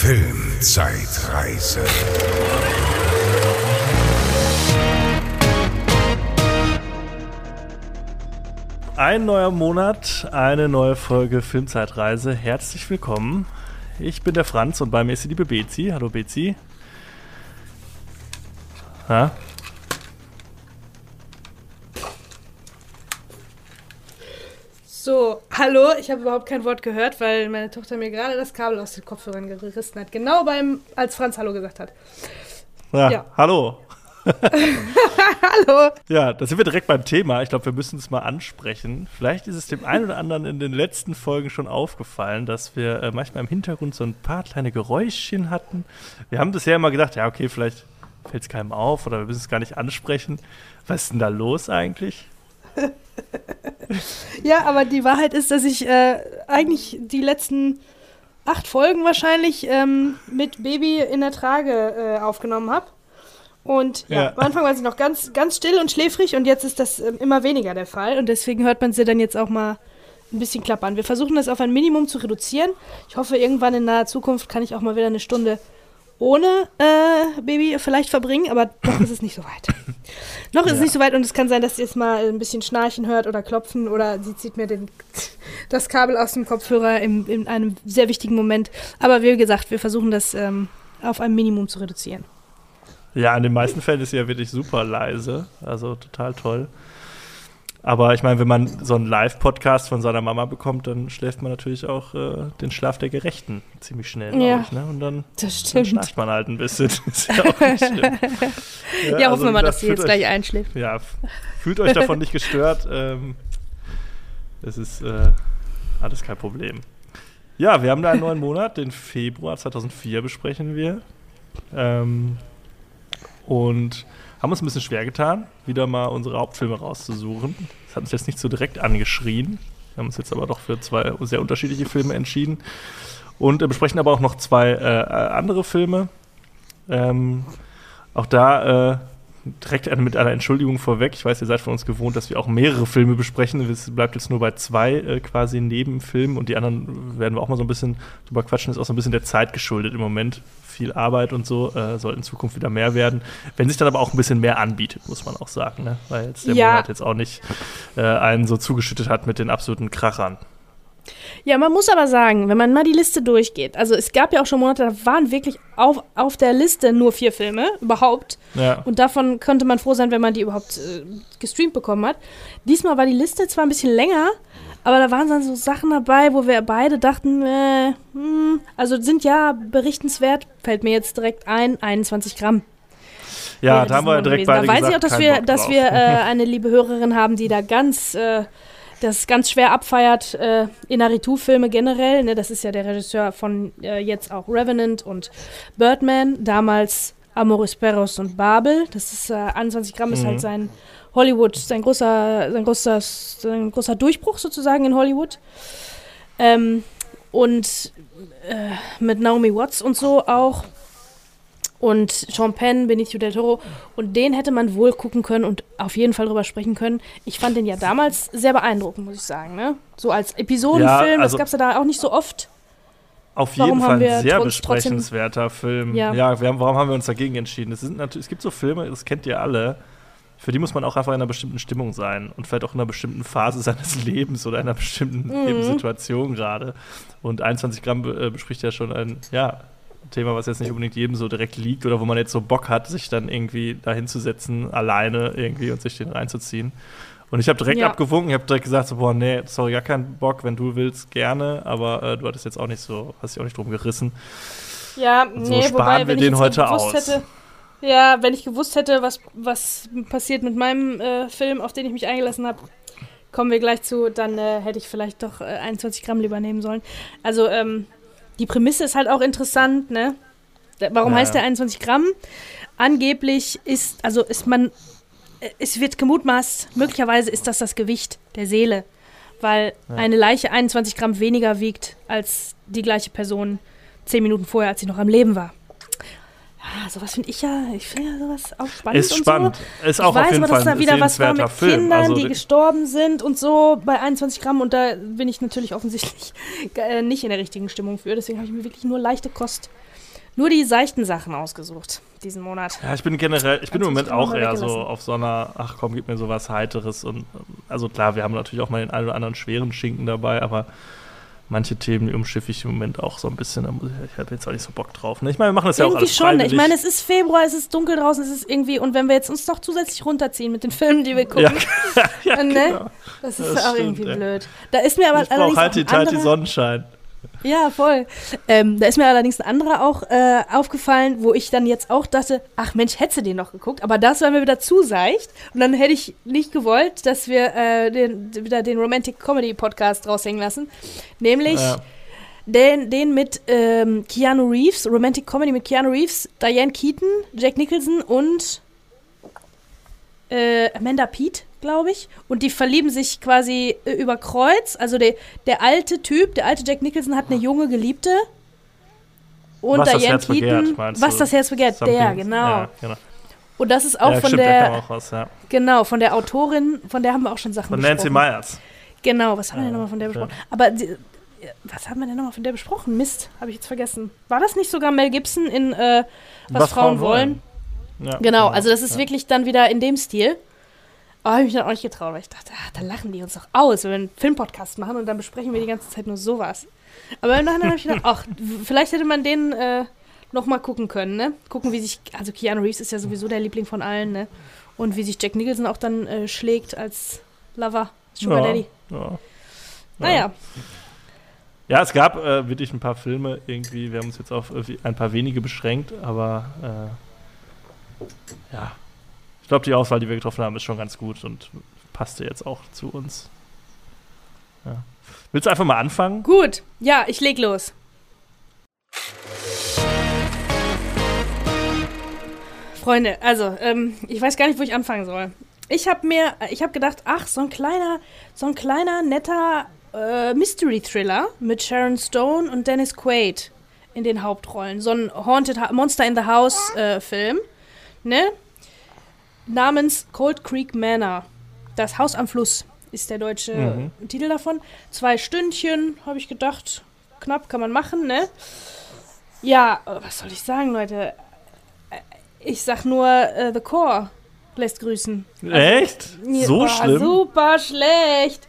Filmzeitreise. Ein neuer Monat, eine neue Folge Filmzeitreise. Herzlich willkommen. Ich bin der Franz und bei mir ist die liebe Bezi. Hallo Bezi. Ha? So, hallo, ich habe überhaupt kein Wort gehört, weil meine Tochter mir gerade das Kabel aus den Kopfhörern gerissen hat. Genau beim, als Franz Hallo gesagt hat. Ja, Ja. hallo. hallo. Ja, da sind wir direkt beim Thema. Ich glaube, wir müssen es mal ansprechen. Vielleicht ist es dem einen oder anderen in den letzten Folgen schon aufgefallen, dass wir äh, manchmal im Hintergrund so ein paar kleine Geräuschchen hatten. Wir haben bisher immer gedacht, ja, okay, vielleicht fällt es keinem auf oder wir müssen es gar nicht ansprechen. Was ist denn da los eigentlich? Ja, aber die Wahrheit ist, dass ich äh, eigentlich die letzten acht Folgen wahrscheinlich ähm, mit Baby in der Trage äh, aufgenommen habe. Und ja, Ja. am Anfang war sie noch ganz, ganz still und schläfrig und jetzt ist das ähm, immer weniger der Fall. Und deswegen hört man sie dann jetzt auch mal ein bisschen klappern. Wir versuchen das auf ein Minimum zu reduzieren. Ich hoffe, irgendwann in naher Zukunft kann ich auch mal wieder eine Stunde ohne äh, Baby vielleicht verbringen, aber noch ist es nicht so weit. noch ist es Ja. nicht so weit und es kann sein, dass ihr jetzt mal ein bisschen schnarchen hört oder klopfen oder sie zieht mir den, das Kabel aus dem Kopfhörer im, in einem sehr wichtigen Moment. Aber wie gesagt, wir versuchen das ähm, auf ein Minimum zu reduzieren. Ja, in den meisten Fällen ist sie ja wirklich super leise. Also total toll. Aber ich meine, wenn man so einen Live-Podcast von seiner Mama bekommt, dann schläft man natürlich auch äh, den Schlaf der Gerechten ziemlich schnell, Ja. ich. Ne? Und dann, Das dann schnarcht man halt ein bisschen. ist ja auch nicht schlimm. Ja, hoffen also wir mal, dass sie jetzt fühlt gleich einschläft. Euch, ja, fühlt euch davon nicht gestört. Ähm, es ist äh, alles kein Problem. Ja, wir haben da einen neuen Monat, den Februar 2004 besprechen wir. Ähm, und haben uns ein bisschen schwer getan, wieder mal unsere Hauptfilme rauszusuchen. Das hat uns jetzt nicht so direkt angeschrien. Wir haben uns jetzt aber doch für zwei sehr unterschiedliche Filme entschieden. Und äh, besprechen aber auch noch zwei äh, äh, andere Filme. Ähm, auch da äh, direkt mit einer Entschuldigung vorweg. Ich weiß, ihr seid von uns gewohnt, dass wir auch mehrere Filme besprechen. Es bleibt jetzt nur bei zwei äh, quasi Nebenfilmen und die anderen werden wir auch mal so ein bisschen drüber quatschen. Ist auch so ein bisschen der Zeit geschuldet im Moment. Viel Arbeit und so. Äh, soll in Zukunft wieder mehr werden. Wenn sich dann aber auch ein bisschen mehr anbietet, muss man auch sagen. Ne? Weil jetzt der Ja. Monat jetzt auch nicht äh, einen so zugeschüttet hat mit den absoluten Krachern. Ja, man muss aber sagen, wenn man mal die Liste durchgeht, also es gab ja auch schon Monate, da waren wirklich auf, auf der Liste nur vier Filme überhaupt. Ja. Und davon könnte man froh sein, wenn man die überhaupt äh, gestreamt bekommen hat. Diesmal war die Liste zwar ein bisschen länger, aber da waren dann so Sachen dabei, wo wir beide dachten, äh, hm, also sind ja berichtenswert, fällt mir jetzt direkt ein, 21 Gramm. Ja, da haben wir direkt gewesen. beide Da weiß gesagt, ich auch, dass wir, dass wir äh, eine liebe Hörerin haben, die da ganz, äh, das ganz schwer abfeiert, äh, Inaritu-Filme generell. Ne? Das ist ja der Regisseur von äh, jetzt auch Revenant und Birdman, damals Amoris Perros und Babel. Das ist äh, 21 Gramm ist Mhm. halt sein Hollywood, sein großer, sein großer, sein großer Durchbruch sozusagen in Hollywood. Ähm, und äh, mit Naomi Watts und so auch. Und Penn, Benicio del Toro. Und den hätte man wohl gucken können und auf jeden Fall drüber sprechen können. Ich fand den ja damals sehr beeindruckend, muss ich sagen. Ne? So als Episodenfilm, Ja, also- das gab es ja da auch nicht so oft. Auf Warum jeden Fall ein sehr besprechenswerter Film. Ja. Ja, wir haben, warum haben wir uns dagegen entschieden? Es, sind natürlich, es gibt so Filme, das kennt ihr alle, für die muss man auch einfach in einer bestimmten Stimmung sein und vielleicht auch in einer bestimmten Phase seines Lebens oder in einer bestimmten Mhm. Lebenssituation gerade. Und 21 Gramm äh, bespricht ja schon ein ja, Thema, was jetzt nicht unbedingt jedem so direkt liegt oder wo man jetzt so Bock hat, sich dann irgendwie da hinzusetzen, alleine irgendwie und sich den reinzuziehen. Und ich habe direkt Ja. abgewunken, ich habe direkt gesagt, so, boah, nee, sorry, gar keinen Bock, wenn du willst, gerne, aber äh, du hattest jetzt auch nicht so, hast dich auch nicht drum gerissen. Ja, So nee, sparen wobei, wir wenn den heute aus. hätte. Ja, wenn ich gewusst hätte, was, was passiert mit meinem äh, Film, auf den ich mich eingelassen habe, kommen wir gleich zu, dann äh, hätte ich vielleicht doch äh, 21 Gramm lieber nehmen sollen. Also, ähm, die Prämisse ist halt auch interessant, ne? Warum Ja, heißt der 21 Gramm? Angeblich ist, also ist man, äh, es wird gemutmaßt, möglicherweise ist das das Gewicht der Seele, weil Ja. eine Leiche 21 Gramm weniger wiegt als die gleiche Person zehn Minuten vorher, als sie noch am Leben war. Ja, sowas finde ich ja, ich finde ja sowas auch spannend. Ist spannend. So. Ist auch ich weiß auf jeden aber, dass Fall da wieder was war mit Film. Kindern, Also, die gestorben sind und so bei 21 Gramm und da bin ich natürlich offensichtlich äh, nicht in der richtigen Stimmung für. Deswegen habe ich mir wirklich nur leichte Kost, nur die seichten Sachen ausgesucht diesen Monat. Ja, ich bin generell, ich bin im Moment auch eher so auf so einer, ach komm, gib mir sowas Heiteres und also klar, wir haben natürlich auch mal den einen oder anderen schweren Schinken dabei, aber manche Themen die umschiffe ich im Moment auch so ein bisschen. Da muss ich, ich habe jetzt auch nicht so Bock drauf. Ne? Ich meine, wir machen das ja auch irgendwie alles schon. freiwillig. Ich meine, es ist Februar, es ist dunkel draußen, es ist irgendwie und wenn wir jetzt uns noch zusätzlich runterziehen mit den Filmen, die wir gucken, ja, ja, äh, ne? genau. das ist Das auch stimmt, irgendwie blöd. Da ist mir aber Ich allerdings halt die Zeit, die Sonnenschein. Ja, voll. Ähm, da ist mir allerdings ein anderer auch äh, aufgefallen, wo ich dann jetzt auch dachte, ach Mensch, hätte den noch geguckt, aber das war mir wieder zu seicht und dann hätte ich nicht gewollt, dass wir äh, den, wieder den Romantic Comedy Podcast raushängen lassen, nämlich Ja. den, den mit ähm, Keanu Reeves, Romantic Comedy mit Keanu Reeves, Diane Keaton, Jack Nicholson und äh, Amanda Peet, glaube ich. Und die verlieben sich quasi äh, über Kreuz. Also der, der alte Typ, der alte Jack Nicholson hat eine junge Geliebte. Und Was das Diane Herz begehrt, Keaton, meinst was das Herz begehrt, der, Something- genau. Ja, genau. Und das ist auch ja, von stimmt, da der, kam auch was, ja. genau, von der Autorin, von der haben wir auch schon Sachen Von Nancy besprochen. Myers. Genau, was haben wir denn nochmal von der besprochen? Aber die, was haben wir denn nochmal von der besprochen? Mist, habe ich jetzt vergessen. War das nicht sogar Mel Gibson in äh, Was, Frauen, wollen? Ja, Genau, also das ist wirklich dann wieder in dem Stil. Aber habe ich mich dann auch nicht getraut, weil ich dachte, ah, da lachen die uns doch aus, wenn wir einen Filmpodcast machen und dann besprechen wir die ganze Zeit nur sowas. Aber im Nachhinein habe ich gedacht, ach, vielleicht hätte man den äh, noch mal gucken können, ne? Gucken, wie sich, also Keanu Reeves ist ja sowieso der Liebling von allen, ne? Und wie sich Jack Nicholson auch dann äh, schlägt als Lover, Sugar ja, Daddy. Ja. Naja, Ja, es gab äh, wirklich ein paar Filme irgendwie. Wir haben uns jetzt auf irgendwie ein paar wenige beschränkt, aber äh, ja. Ich glaube, die Auswahl, die wir getroffen haben, ist schon ganz gut und passte jetzt auch zu uns. Ja. Willst du einfach mal anfangen? gut. Ja, ich leg los. Freunde, also, ähm, ich weiß gar nicht, wo ich anfangen soll. Ich habe mir, ich habe gedacht, ach, so ein kleiner, so ein kleiner, netter äh, Mystery-Thriller mit Sharon Stone und Dennis Quaid in den Hauptrollen. So ein Haunted ha Monster in the House äh, ne? Namens Cold Creek Manor. Das Haus am Fluss ist der deutsche Mhm. Titel davon. Zwei Stündchen, habe ich gedacht. Knapp kann man machen, ne? Ja, äh, was soll ich sagen, Leute? Äh, Ich sag nur, äh, The Core lässt grüßen. Echt? Ja, So schlimm? Super schlecht.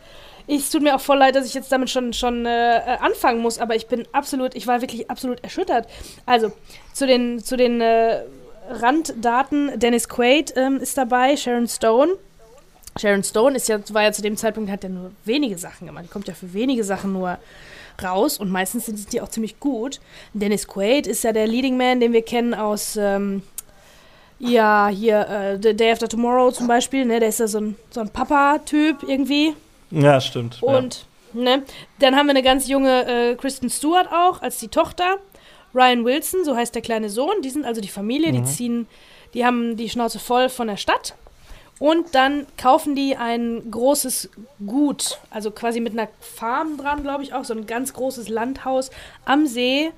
Es tut mir auch voll leid, dass ich jetzt damit schon, schon äh, anfangen muss, aber ich bin absolut, ich war wirklich absolut erschüttert. Also, zu den, zu den äh, Randdaten, Dennis Quaid ähm, ist dabei, Sharon Stone. Sharon Stone ist ja, war ja zu dem Zeitpunkt, hat ja nur wenige Sachen gemacht. Die kommt ja für wenige Sachen nur raus und meistens sind die auch ziemlich gut. Dennis Quaid ist ja der Leading Man, den wir kennen aus, ähm, ja, hier, äh, The Day After Tomorrow zum Beispiel, ne, der ist ja so ein, so ein Papa-Typ irgendwie. Ja, stimmt. Und, ne, dann haben wir eine ganz junge äh, Kristen Stewart auch als die Tochter. Ryan Wilson, so heißt der kleine Sohn, die sind also die Familie, die Mhm. ziehen, die haben die Schnauze voll von der Stadt. Und dann kaufen die ein großes Gut, also quasi mit einer Farm dran, glaube ich auch, so ein ganz großes Landhaus am See,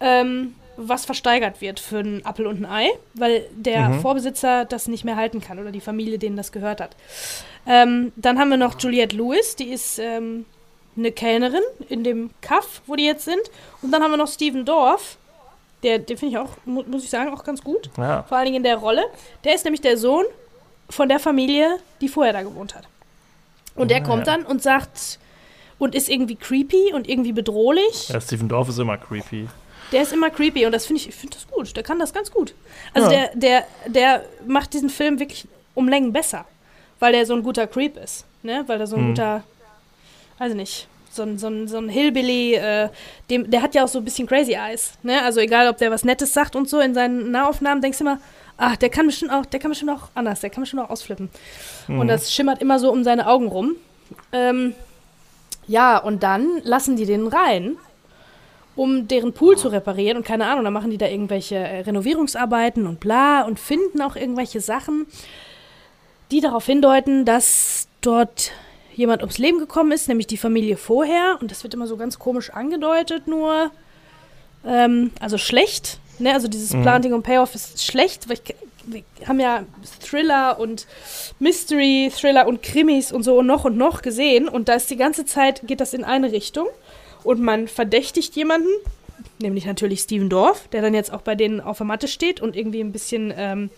ähm, was versteigert wird für einen Appel und ein Ei, weil der Mhm. Vorbesitzer das nicht mehr halten kann oder die Familie, denen das gehört hat. Ähm, dann haben wir noch Juliette Lewis, die ist ähm, eine Kellnerin in dem Kaff, wo die jetzt sind. Und dann haben wir noch Steven Dorff, der, den finde ich auch, mu muss ich sagen, auch ganz gut. ja. Vor allen Dingen in der Rolle. Der ist nämlich der Sohn von der Familie, die vorher da gewohnt hat. Und der Ah, kommt ja. dann und sagt, und ist irgendwie creepy und irgendwie bedrohlich. Ja, Stephen Dorff ist immer creepy. Der ist immer creepy und das finde ich, ich finde das gut. Der kann das ganz gut. Also Ja. der, der, der macht diesen Film wirklich um Längen besser, weil der so ein guter Creep ist. Ne? Weil der so ein Hm. guter, weiß ich nicht, so ein, so ein, so ein Hillbilly, äh, dem, der hat ja auch so ein bisschen Crazy Eyes. Ne? Also egal, ob der was Nettes sagt und so in seinen Nahaufnahmen, denkst du immer, ach, der kann bestimmt auch, der kann bestimmt auch anders, der kann bestimmt auch ausflippen. Mhm. Und das schimmert immer so um seine Augen rum. Ähm, ja, und dann lassen die den rein, um deren Pool zu reparieren und keine Ahnung, dann machen die da irgendwelche äh, Renovierungsarbeiten und bla und finden auch irgendwelche Sachen, die darauf hindeuten, dass dort jemand ums Leben gekommen ist, nämlich die Familie vorher. Und das wird immer so ganz komisch angedeutet, nur. Ähm, also schlecht, Ne, also dieses mhm. Planting und Payoff ist schlecht, weil ich, wir haben ja Thriller und Mystery, Thriller und Krimis und so noch und noch gesehen und da ist die ganze Zeit, geht das in eine Richtung und man verdächtigt jemanden, nämlich natürlich Steven Dorf, der dann jetzt auch bei denen auf der Matte steht und irgendwie ein bisschen, ähm,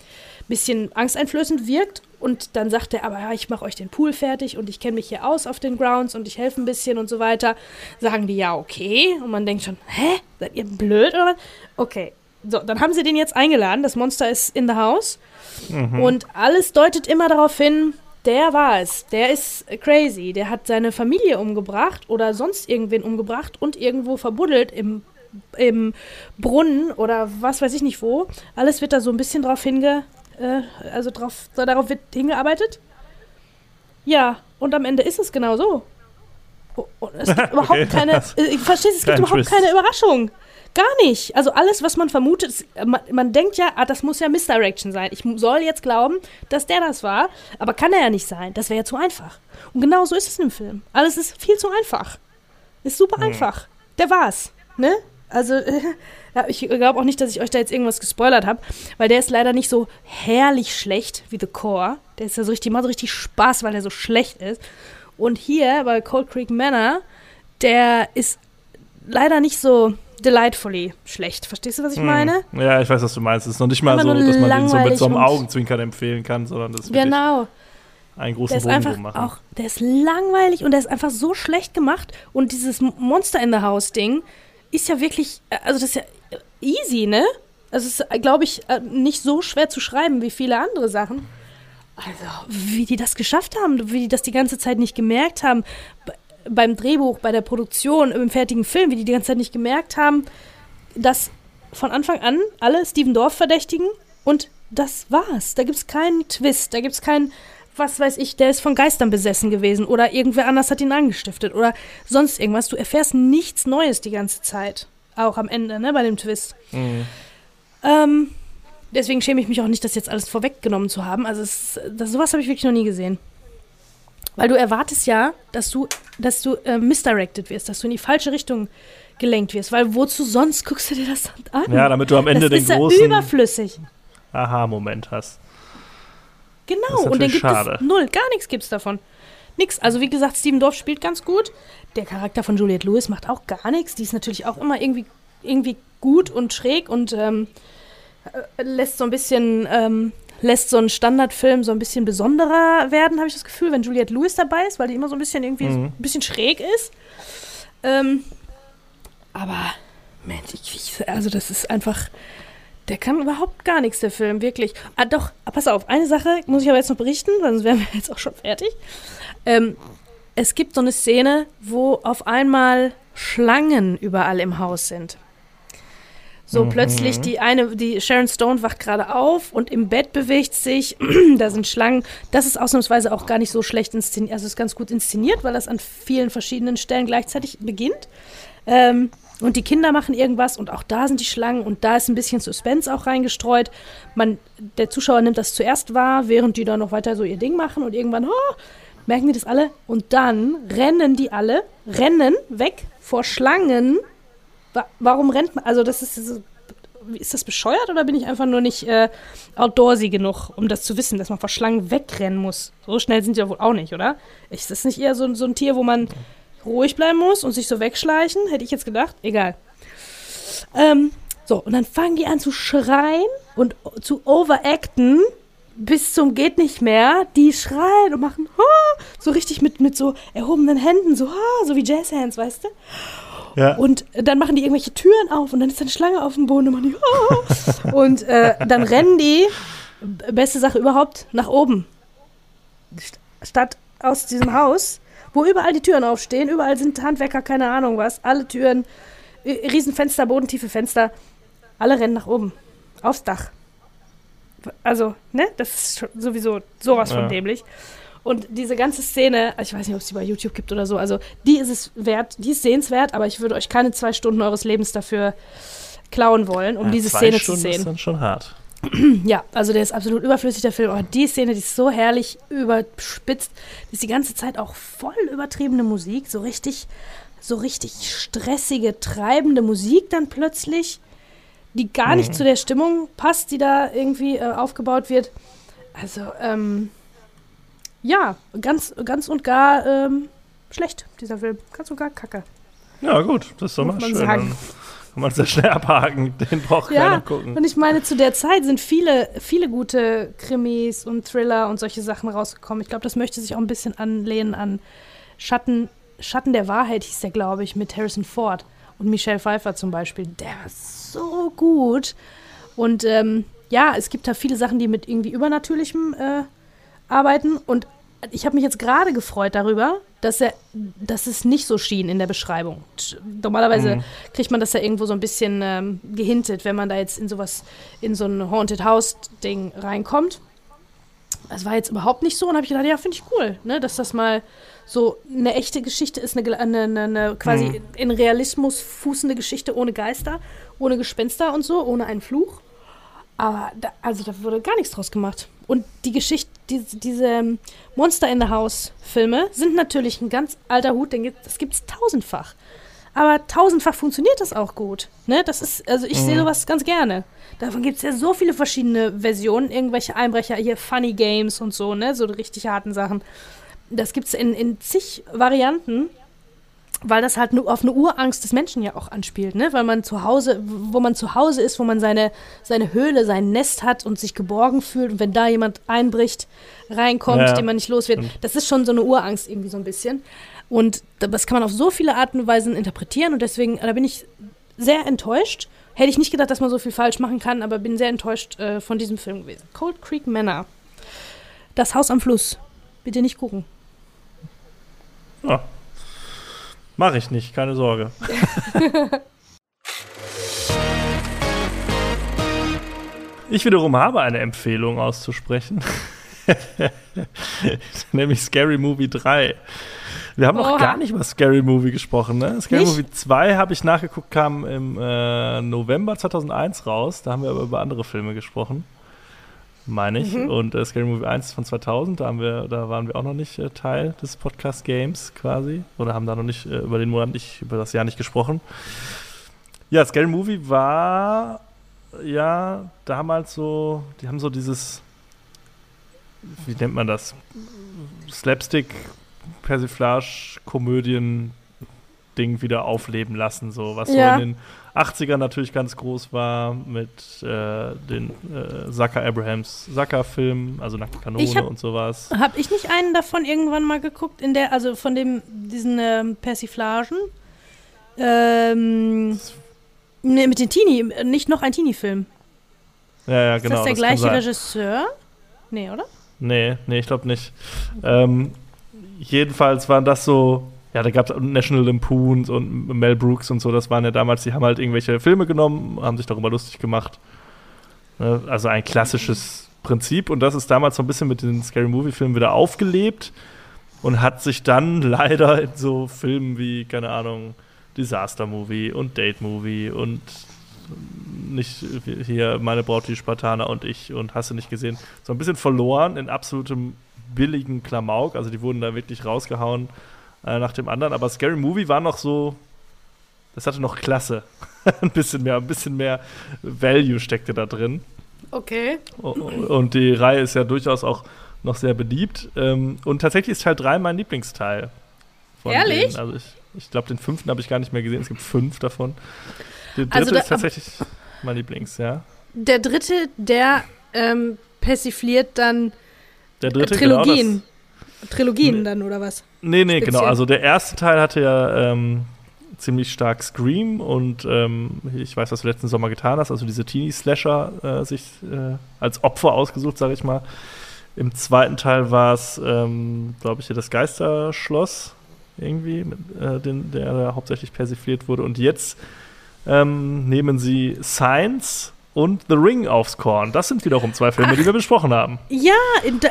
bisschen angsteinflößend wirkt und dann sagt er, aber ja, ich mache euch den Pool fertig und ich kenne mich hier aus auf den Grounds und ich helfe ein bisschen und so weiter. Sagen die, ja, okay. Und man denkt schon, hä? Seid ihr blöd oder was? Okay. So, dann haben sie den jetzt eingeladen. Das Monster ist in the house. Mhm. Und alles deutet immer darauf hin, der war es. Der ist crazy. Der hat seine Familie umgebracht oder sonst irgendwen umgebracht und irgendwo verbuddelt im, im Brunnen oder was weiß ich nicht wo. Alles wird da so ein bisschen drauf hinge äh, also drauf, darauf wird hingearbeitet. Ja, und am Ende ist es genau so. Oh, und es gibt überhaupt okay. keine, äh, ich verstehe, es gibt überhaupt Twist. keine Überraschung. Gar nicht. Also alles, was man vermutet, ist, man, man, denkt ja, ah, das muss ja Misdirection sein. Ich soll jetzt glauben, dass der das war, aber kann er ja nicht sein. Das wäre ja zu einfach. Und genau so ist es im Film. Alles ist viel zu einfach. Ist super hm. einfach. Der war's. Ne? Also, ich glaube auch nicht, dass ich euch da jetzt irgendwas gespoilert habe, weil der ist leider nicht so herrlich schlecht wie The Core. Der ist ja so richtig, macht so richtig Spaß, weil er so schlecht ist. Und hier bei Cold Creek Manor, der ist leider nicht so delightfully schlecht. Verstehst du, was ich hm. meine? Ja, ich weiß, was du meinst. Es ist noch nicht mal so, dass man den so mit so einem Augenzwinkern empfehlen kann, sondern das ist genau. einen großen der ist einfach. Auch, der ist langweilig und der ist einfach so schlecht gemacht. Und dieses Monster in the House Ding ist ja wirklich, also das ist ja easy, ne? Also es ist, glaube ich, äh, nicht so schwer zu schreiben wie viele andere Sachen. Also, wie die das geschafft haben, wie die das die ganze Zeit nicht gemerkt haben, beim Drehbuch, bei der Produktion, im fertigen Film, wie die die ganze Zeit nicht gemerkt haben, dass von Anfang an alle Steven Dorf verdächtigen und das war's. Da gibt's keinen Twist, da gibt's keinen, was weiß ich, der ist von Geistern besessen gewesen oder irgendwer anders hat ihn angestiftet oder sonst irgendwas. Du erfährst nichts Neues die ganze Zeit. Auch am Ende, ne, bei dem Twist. Mhm. Ähm, deswegen schäme ich mich auch nicht, das jetzt alles vorweggenommen zu haben. Also es, das, sowas habe ich wirklich noch nie gesehen. Weil du erwartest ja, dass du, dass du äh, misdirected wirst, dass du in die falsche Richtung gelenkt wirst. Weil wozu sonst guckst du dir das an? Ja, damit du am Ende das den großen überflüssig. Aha-Moment hast. Genau, und den gibt schade. es null. Gar nichts gibt es davon. Nix. Also wie gesagt, Steven Dorf spielt ganz gut. Der Charakter von Juliette Lewis macht auch gar nichts. Die ist natürlich auch immer irgendwie, irgendwie gut und schräg und ähm, äh, lässt so ein bisschen, ähm, lässt so einen Standardfilm so ein bisschen besonderer werden, habe ich das Gefühl, wenn Juliette Lewis dabei ist, weil die immer so ein bisschen irgendwie mhm. ein bisschen schräg ist. Ähm, aber, Mensch, ich, ich, also das ist einfach, der kann überhaupt gar nichts, der Film, wirklich. Ah, doch, ah, pass auf, eine Sache muss ich aber jetzt noch berichten, sonst wären wir jetzt auch schon fertig. Ähm, es gibt so eine Szene, wo auf einmal Schlangen überall im Haus sind. So mhm. plötzlich die eine, die Sharon Stone wacht gerade auf und im Bett bewegt sich, da sind Schlangen. Das ist ausnahmsweise auch gar nicht so schlecht inszeniert, also ist ganz gut inszeniert, weil das an vielen verschiedenen Stellen gleichzeitig beginnt. Ähm, und die Kinder machen irgendwas und auch da sind die Schlangen und da ist ein bisschen Suspense auch reingestreut. Man, der Zuschauer nimmt das zuerst wahr, während die dann noch weiter so ihr Ding machen und irgendwann, oh, Merken die das alle? Und dann rennen die alle, rennen weg vor Schlangen. Warum rennt man? Also, das ist. Ist das bescheuert oder bin ich einfach nur nicht äh, outdoorsy genug, um das zu wissen, dass man vor Schlangen wegrennen muss? So schnell sind sie ja wohl auch nicht, oder? Ist das nicht eher so, so ein Tier, wo man ruhig bleiben muss und sich so wegschleichen? Hätte ich jetzt gedacht. Egal. Ähm, so, und dann fangen die an zu schreien und zu overacten bis zum geht nicht mehr, die schreien und machen oh, so richtig mit, mit so erhobenen Händen, so, oh, so wie Jazzhands, weißt du? Ja. Und dann machen die irgendwelche Türen auf und dann ist eine Schlange auf dem Boden und machen die oh. und äh, dann rennen die, beste Sache überhaupt, nach oben. Statt aus diesem Haus, wo überall die Türen aufstehen, überall sind Handwerker, keine Ahnung was, alle Türen, Riesenfenster, bodentiefe Fenster, alle rennen nach oben, aufs Dach. Also, ne? Das ist sowieso sowas von ja. dämlich. Und diese ganze Szene, ich weiß nicht, ob es die bei YouTube gibt oder so, also die ist es wert, die ist sehenswert, aber ich würde euch keine zwei Stunden eures Lebens dafür klauen wollen, um ja, diese Szene Stunden zu sehen. Das ist dann schon hart. Ja, also der ist absolut überflüssig, der Film. Aber die Szene, die ist so herrlich überspitzt. Die ist die ganze Zeit auch voll übertriebene Musik, so richtig, so richtig stressige, treibende Musik dann plötzlich die gar nicht mhm. zu der Stimmung passt, die da irgendwie äh, aufgebaut wird. Also, ähm, ja, ganz, ganz und gar ähm, schlecht, dieser Film. Ganz und gar kacke. Ja, gut, das ist doch mal schön. Sagen. Kann man sehr schnell abhaken, den braucht ja, keiner gucken. Und ich meine, zu der Zeit sind viele, viele gute Krimis und Thriller und solche Sachen rausgekommen. Ich glaube, das möchte sich auch ein bisschen anlehnen an Schatten, Schatten der Wahrheit, hieß der, glaube ich, mit Harrison Ford und Michelle Pfeiffer zum Beispiel. Der war so gut. Und ähm, ja, es gibt da viele Sachen, die mit irgendwie Übernatürlichem äh, arbeiten. Und ich habe mich jetzt gerade gefreut darüber, dass er, dass es nicht so schien in der Beschreibung. Normalerweise mhm. kriegt man das ja irgendwo so ein bisschen ähm, gehintet, wenn man da jetzt in sowas, in so ein Haunted House-Ding reinkommt. Das war jetzt überhaupt nicht so und habe ich gedacht, ja, finde ich cool, ne, dass das mal so eine echte Geschichte ist, eine, eine, eine, eine quasi mhm. in Realismus fußende Geschichte ohne Geister, ohne Gespenster und so, ohne einen Fluch. Aber da, also da wurde gar nichts draus gemacht. Und die Geschichte, die, diese Monster in the House-Filme sind natürlich ein ganz alter Hut, denn das gibt es tausendfach. Aber tausendfach funktioniert das auch gut. Ne? Das ist, also ich mhm. sehe sowas ganz gerne. Davon gibt es ja so viele verschiedene Versionen, irgendwelche Einbrecher, hier Funny Games und so, ne? So richtig harten Sachen. Das gibt es in, in zig Varianten weil das halt nur auf eine Urangst des Menschen ja auch anspielt, ne? Weil man zu Hause, wo man zu Hause ist, wo man seine, seine Höhle, sein Nest hat und sich geborgen fühlt und wenn da jemand einbricht, reinkommt, ja, den man nicht los wird, das ist schon so eine Urangst irgendwie so ein bisschen. Und das kann man auf so viele Arten und Weisen interpretieren und deswegen, da bin ich sehr enttäuscht. Hätte ich nicht gedacht, dass man so viel falsch machen kann, aber bin sehr enttäuscht äh, von diesem Film gewesen. Cold Creek Manor. Das Haus am Fluss. Bitte nicht gucken. Ja, Mache ich nicht, keine Sorge. ich wiederum habe eine Empfehlung auszusprechen. Nämlich Scary Movie 3. Wir haben noch gar nicht über Scary Movie gesprochen. Ne? Scary nicht? Movie 2 habe ich nachgeguckt, kam im äh, November 2001 raus. Da haben wir aber über andere Filme gesprochen meine ich. Mhm. Und äh, Scary Movie 1 von 2000, da, haben wir, da waren wir auch noch nicht äh, Teil des Podcast-Games quasi. Oder haben da noch nicht äh, über den Monat nicht, über das Jahr nicht gesprochen. Ja, Scary Movie war ja damals so, die haben so dieses, wie nennt man das? Slapstick, Persiflage, Komödien, Ding wieder aufleben lassen, so was ja. so in den 80er natürlich ganz groß war mit äh, den äh, Zucker Abrahams Zucker-Film, also Nackte Kanone hab, und sowas. Hab ich nicht einen davon irgendwann mal geguckt, in der, also von dem, diesen ähm, Persiflagen? Ähm, ne, mit den Teenie, nicht noch ein Teenie-Film. Ja, ja, genau. Ist das der das gleiche Regisseur? Nee, oder? Nee, nee, ich glaube nicht. Ähm, jedenfalls waren das so ja, da gab es National Lampoons und Mel Brooks und so, das waren ja damals, die haben halt irgendwelche Filme genommen, haben sich darüber lustig gemacht. Ne? Also ein klassisches Prinzip und das ist damals so ein bisschen mit den Scary Movie-Filmen wieder aufgelebt und hat sich dann leider in so Filmen wie, keine Ahnung, Disaster Movie und Date Movie und nicht hier meine Braut, die Spartaner und ich und hast du nicht gesehen, so ein bisschen verloren in absolutem billigen Klamauk. Also die wurden da wirklich rausgehauen äh, nach dem anderen. Aber Scary Movie war noch so, das hatte noch Klasse. ein bisschen mehr, ein bisschen mehr Value steckte da drin. Okay. Und die Reihe ist ja durchaus auch noch sehr beliebt. Ähm, und tatsächlich ist Teil 3 mein Lieblingsteil. Ehrlich? Denen. Also ich, ich glaube, den fünften habe ich gar nicht mehr gesehen. Es gibt fünf davon. Der dritte also da, ist tatsächlich mein Lieblings, ja. Der dritte, der ähm, persifliert dann der dritte, Trilogien. Genau, Trilogien dann, oder was? Nee, nee, Speziell. genau. Also der erste Teil hatte ja ähm, ziemlich stark Scream und ähm, ich weiß, was du letzten Sommer getan hast, also diese Teenie-Slasher äh, sich äh, als Opfer ausgesucht, sage ich mal. Im zweiten Teil war es, ähm, glaube ich, das Geisterschloss irgendwie, mit, äh, den, der hauptsächlich persifliert wurde. Und jetzt ähm, nehmen sie Science und The Ring aufs Korn. Das sind wiederum zwei Filme, Ach, die wir besprochen haben. Ja,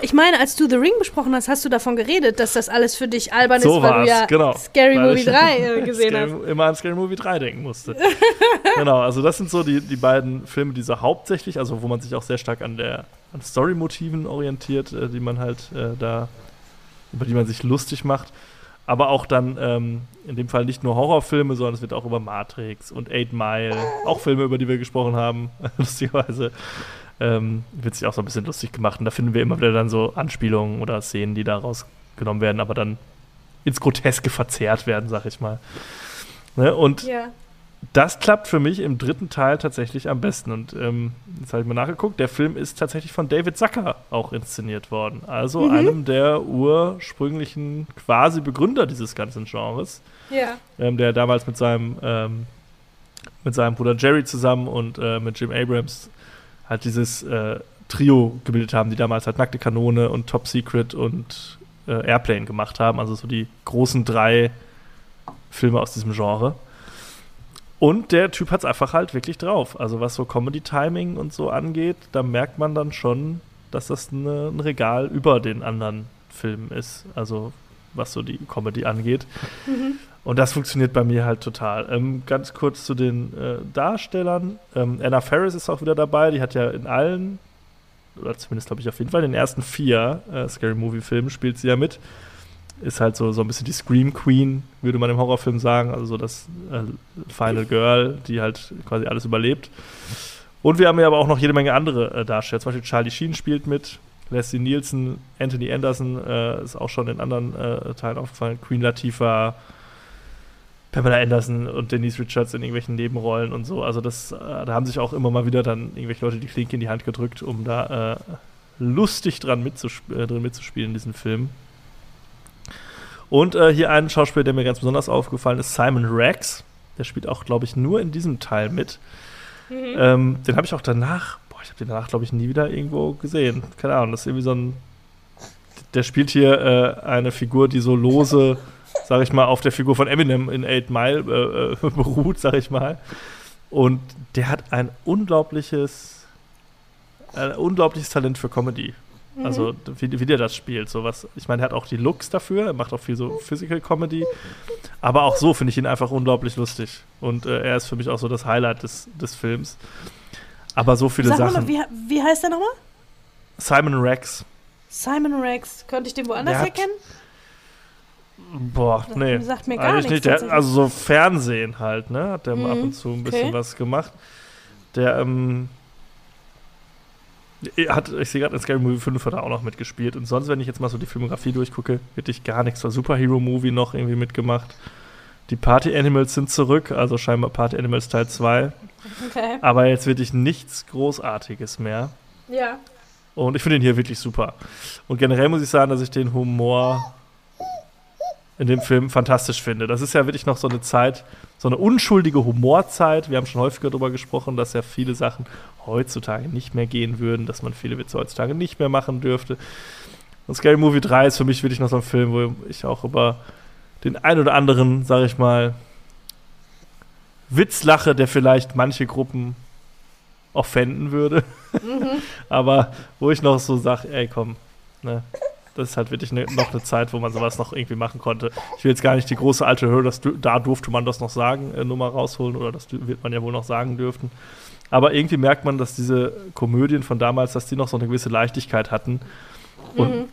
ich meine, als du The Ring besprochen hast, hast du davon geredet, dass das alles für dich albern so ist, weil du ja genau. Scary weil Movie 3 äh, gesehen hast. Immer an Scary Movie 3 denken musste. genau, also das sind so die, die beiden Filme, die so hauptsächlich, also wo man sich auch sehr stark an der an Story-Motiven orientiert, äh, die man halt äh, da, über die man sich lustig macht. Aber auch dann ähm, in dem Fall nicht nur Horrorfilme, sondern es wird auch über Matrix und Eight Mile, auch Filme, über die wir gesprochen haben, lustigerweise, ähm, wird sich auch so ein bisschen lustig gemacht. Und da finden wir immer wieder dann so Anspielungen oder Szenen, die da rausgenommen werden, aber dann ins Groteske verzerrt werden, sag ich mal. Ne? Und Ja. Das klappt für mich im dritten Teil tatsächlich am besten. Und ähm, jetzt habe ich mal nachgeguckt, der Film ist tatsächlich von David Zucker auch inszeniert worden. Also einem der ursprünglichen quasi Begründer dieses ganzen Genres, Ja. ähm, der damals mit seinem, ähm, mit seinem Bruder Jerry zusammen und äh, mit Jim Abrams halt dieses äh, Trio gebildet haben, die damals halt Nackte Kanone und Top Secret und äh, Airplane gemacht haben. Also so die großen drei Filme aus diesem Genre. Und der Typ hat es einfach halt wirklich drauf. Also was so Comedy-Timing und so angeht, da merkt man dann schon, dass das eine, ein Regal über den anderen Filmen ist. Also was so die Comedy angeht. Und das funktioniert bei mir halt total. Ähm, ganz kurz zu den äh, Darstellern. Ähm, Anna Faris ist auch wieder dabei. Die hat ja in allen, oder zumindest glaube ich auf jeden Fall in den ersten vier äh, Scary Movie-Filmen spielt sie ja mit. Ist halt so, so ein bisschen die Scream Queen, würde man im Horrorfilm sagen. Also so das äh, Final Girl, die halt quasi alles überlebt. Und wir haben ja aber auch noch jede Menge andere äh, Darsteller. Zum Beispiel Charlie Sheen spielt mit. Leslie Nielsen, Anthony Anderson äh, ist auch schon in anderen äh, Teilen aufgefallen. Queen Latifah, Pamela Anderson und Denise Richards in irgendwelchen Nebenrollen und so. Also das, äh, da haben sich auch immer mal wieder dann irgendwelche Leute die Klinke in die Hand gedrückt, um da äh, lustig dran mitzusp drin mitzuspielen in diesem Film. Und äh, hier ein Schauspieler, der mir ganz besonders aufgefallen ist, Simon Rex. Der spielt auch, glaube ich, nur in diesem Teil mit. Ähm, den habe ich auch danach, boah, ich habe den danach, glaube ich, nie wieder irgendwo gesehen. Keine Ahnung, das ist irgendwie so ein. Der spielt hier äh, eine Figur, die so lose, sag ich mal, auf der Figur von Eminem in Eight Mile äh, äh, beruht, sag ich mal. Und der hat ein unglaubliches, ein unglaubliches Talent für Comedy. Also wie, wie der das spielt, sowas. Ich meine, er hat auch die Looks dafür, er macht auch viel so Physical Comedy, aber auch so finde ich ihn einfach unglaublich lustig. Und äh, er ist für mich auch so das Highlight des, des Films. Aber so viele Sag mal, Sachen. wie, wie heißt der nochmal? Simon Rex. Simon Rex. Könnte ich den woanders Der hat- erkennen? Boah, nee. Sagt mir gar nichts. nicht. Der, also so Fernsehen halt, ne? Hat der mal ab Mhm, und zu ein bisschen okay. was gemacht. Der, ähm. Hat, ich sehe gerade in Scary Movie 5 hat er auch noch mitgespielt. Und sonst, wenn ich jetzt mal so die Filmografie durchgucke, wirklich gar nichts. War Superhero Movie noch irgendwie mitgemacht. Die Party Animals sind zurück, also scheinbar Party Animals Teil 2. okay. Aber jetzt wirklich nichts Großartiges mehr. Ja. Und ich finde ihn hier wirklich super. Und generell muss ich sagen, dass ich den Humor in dem Film fantastisch finde. Das ist ja wirklich noch so eine Zeit, so eine unschuldige Humorzeit. Wir haben schon häufiger darüber gesprochen, dass ja viele Sachen heutzutage nicht mehr gehen würden, dass man viele Witze heutzutage nicht mehr machen dürfte. Und Scary Movie 3 ist für mich wirklich noch so ein Film, wo ich auch über den ein oder anderen, sage ich mal, Witz lache, der vielleicht manche Gruppen offenden würde. Aber wo ich noch so sage, ey, komm, ne, das ist halt wirklich ne, noch eine Zeit, wo man sowas noch irgendwie machen konnte. Ich will jetzt gar nicht die große alte Höhe, das, du- da durfte man das noch sagen, äh, Nummer rausholen, oder das wird man ja wohl noch sagen dürfen. Aber irgendwie merkt man, dass diese Komödien von damals, dass die noch so eine gewisse Leichtigkeit hatten. Und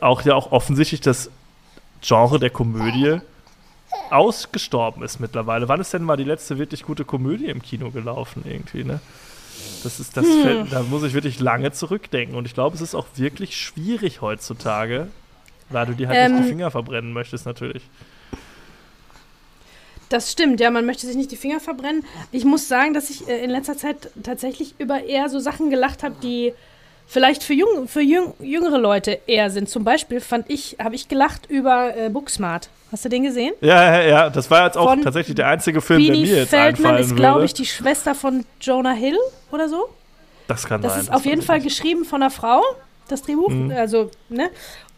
auch ja auch offensichtlich das Genre der Komödie ausgestorben ist mittlerweile. Wann ist denn mal die letzte wirklich gute Komödie im Kino gelaufen irgendwie, ne? Das ist, das fällt, da muss ich wirklich lange zurückdenken. Und ich glaube, es ist auch wirklich schwierig heutzutage, weil du dir halt nicht Ähm. die Finger verbrennen möchtest, natürlich. Das stimmt, ja, man möchte sich nicht die Finger verbrennen. Ich muss sagen, dass ich äh, in letzter Zeit tatsächlich über eher so Sachen gelacht habe, die vielleicht für, jung, für jüng, jüngere Leute eher sind. Zum Beispiel fand ich, habe ich gelacht über äh, Booksmart. Hast du den gesehen? Ja, ja, ja, das war jetzt auch Von tatsächlich der einzige Film, der Beanie mir jetzt Feldman einfallen ist, glaube ich, die Schwester von Jonah Hill oder so. das kann Das sein. ist auf jeden Fall geschrieben von einer Frau, das Drehbuch. Mhm. Also, ne?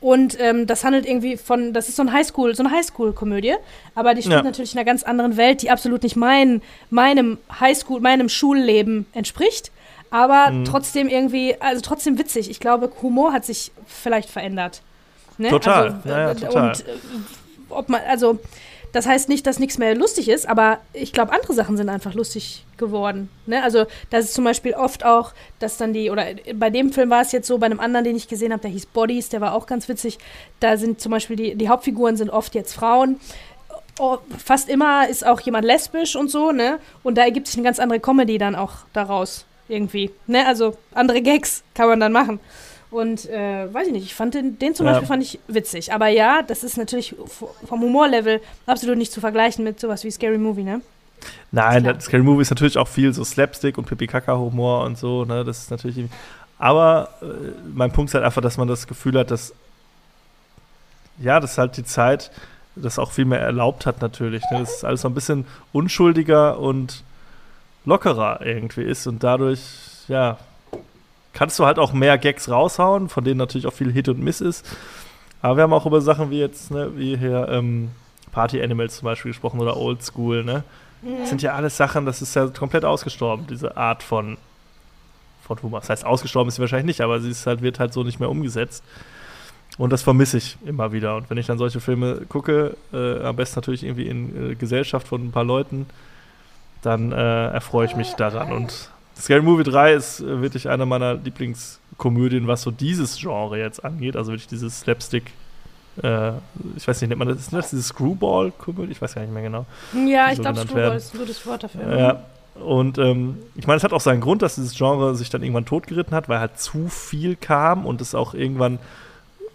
Und ähm, das handelt irgendwie von, das ist so ein Highschool, so eine Highschool-Komödie, aber die spielt Ja. natürlich in einer ganz anderen Welt, die absolut nicht mein, meinem Highschool, meinem Schulleben entspricht, aber Mhm. trotzdem irgendwie, also trotzdem witzig. Ich glaube, Humor hat sich vielleicht verändert. Ne? Total, Also, ja, ja, äh, total. Und äh, ob man, also das heißt nicht, dass nichts mehr lustig ist, aber ich glaube, andere Sachen sind einfach lustig geworden. Ne? Also, das ist zum Beispiel oft auch, dass dann die, oder bei dem Film war es jetzt so, bei einem anderen, den ich gesehen habe, der hieß Bodies, der war auch ganz witzig. Da sind zum Beispiel die, die Hauptfiguren sind oft jetzt Frauen. Oh, fast immer ist auch jemand lesbisch und so, ne? Und da ergibt sich eine ganz andere Comedy dann auch daraus. Irgendwie. Ne? Also andere Gags kann man dann machen. Und äh, weiß ich nicht, ich fand den, den zum ja. Beispiel fand ich witzig. Aber ja, das ist natürlich vom Humorlevel absolut nicht zu vergleichen mit sowas wie Scary Movie, ne? Nein, das Scary Movie ist natürlich auch viel so Slapstick und Pipi-Kaka-Humor und so, ne? Das ist natürlich. Aber äh, mein Punkt ist halt einfach, dass man das Gefühl hat, dass. Ja, das halt die Zeit, das auch viel mehr erlaubt hat, natürlich. Ne? Das ist alles so ein bisschen unschuldiger und lockerer irgendwie ist und dadurch, ja, kannst du halt auch mehr Gags raushauen, von denen natürlich auch viel Hit und Miss ist. Aber wir haben auch über Sachen wie jetzt, ne, wie hier ähm, Party Animals zum Beispiel gesprochen oder Old School, ne? Mhm. Das sind ja alles Sachen, das ist ja komplett ausgestorben, diese Art von, von Humor. Das heißt, ausgestorben ist sie wahrscheinlich nicht, aber sie ist halt, wird halt so nicht mehr umgesetzt. Und das vermisse ich immer wieder. Und wenn ich dann solche Filme gucke, äh, am besten natürlich irgendwie in äh, Gesellschaft von ein paar Leuten, dann äh, erfreue ich mich daran. Und Scary Movie 3 ist äh, wirklich eine meiner Lieblingskomödien, was so dieses Genre jetzt angeht. Also wirklich dieses Slapstick. Äh, ich weiß nicht, nennt man das, ist das diese Screwball-Komödie? Ich weiß gar nicht mehr genau. Ja, ich glaube, Screwball werden. ist ein gutes Wort dafür. Ja. Und ähm, ich meine, es hat auch seinen Grund, dass dieses Genre sich dann irgendwann totgeritten hat, weil halt zu viel kam und es auch irgendwann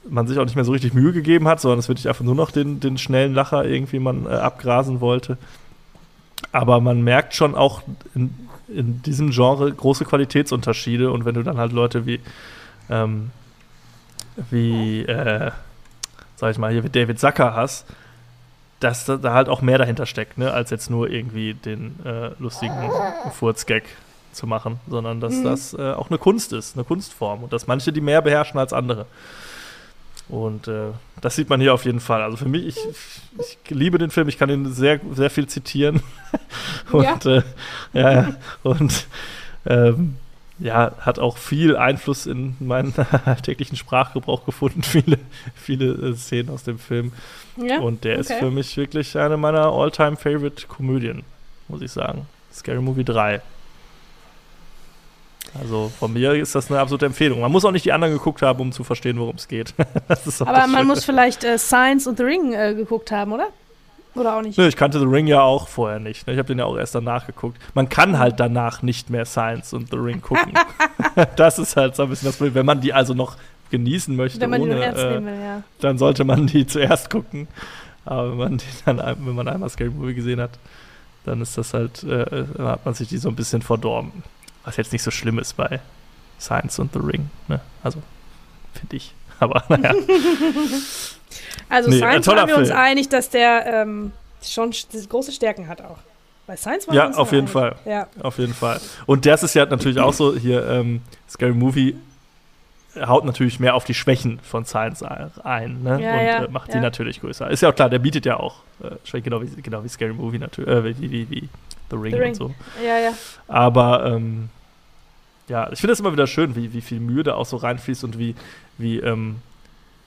man sich auch nicht mehr so richtig Mühe gegeben hat, sondern es wirklich einfach nur noch den, den schnellen Lacher irgendwie man äh, abgrasen wollte. Aber man merkt schon auch in, in diesem Genre große Qualitätsunterschiede und wenn du dann halt Leute wie, ähm, wie, äh, sag ich mal, hier wie David Zucker hast, dass da, da halt auch mehr dahinter steckt, ne, als jetzt nur irgendwie den äh, lustigen Furzgag zu machen, sondern dass mhm. das äh, auch eine Kunst ist, eine Kunstform und dass manche die mehr beherrschen als andere. Und äh, das sieht man hier auf jeden Fall. Also für mich, ich, ich liebe den Film, ich kann ihn sehr, sehr viel zitieren. und ja, äh, ja. Und ähm, ja, hat auch viel Einfluss in meinen täglichen Sprachgebrauch gefunden, viele, viele äh, Szenen aus dem Film. Ja, und der okay. ist für mich wirklich eine meiner all-time favorite Komödien, muss ich sagen. Scary Movie 3. Also von mir ist das eine absolute Empfehlung. Man muss auch nicht die anderen geguckt haben, um zu verstehen, worum es geht. Aber man muss vielleicht äh, Science und The Ring äh, geguckt haben, oder? Oder auch nicht? Nö, ich kannte The Ring ja auch vorher nicht. Ne? Ich habe den ja auch erst danach geguckt. Man kann halt danach nicht mehr Science und The Ring gucken. das ist halt so ein bisschen das Problem. Wenn man die also noch genießen möchte, wenn man ohne, äh, will, ja. dann sollte man die zuerst gucken. Aber wenn man, die dann, wenn man einmal Scary Movie gesehen hat, dann ist das halt, äh, dann hat man sich die so ein bisschen verdorben. Was jetzt nicht so schlimm ist bei Science und The Ring. Ne? Also, finde ich. Aber naja. also nee, Science waren wir uns einig, dass der ähm, schon große Stärken hat auch. Bei Science waren ja, wir uns auf jeden einig. Fall. Ja, auf jeden Fall. Und das ist ja natürlich auch so hier ähm, Scary Movie haut natürlich mehr auf die Schwächen von Science ein ne? ja, und ja, äh, macht ja. die natürlich größer. Ist ja auch klar, der bietet ja auch äh, genau, wie, genau wie Scary Movie natürlich, äh, wie, wie, wie The Ring, The Ring. und so. Ja, ja. Aber ähm, ja, ich finde das immer wieder schön, wie, wie viel Mühe da auch so reinfließt und wie, wie ähm,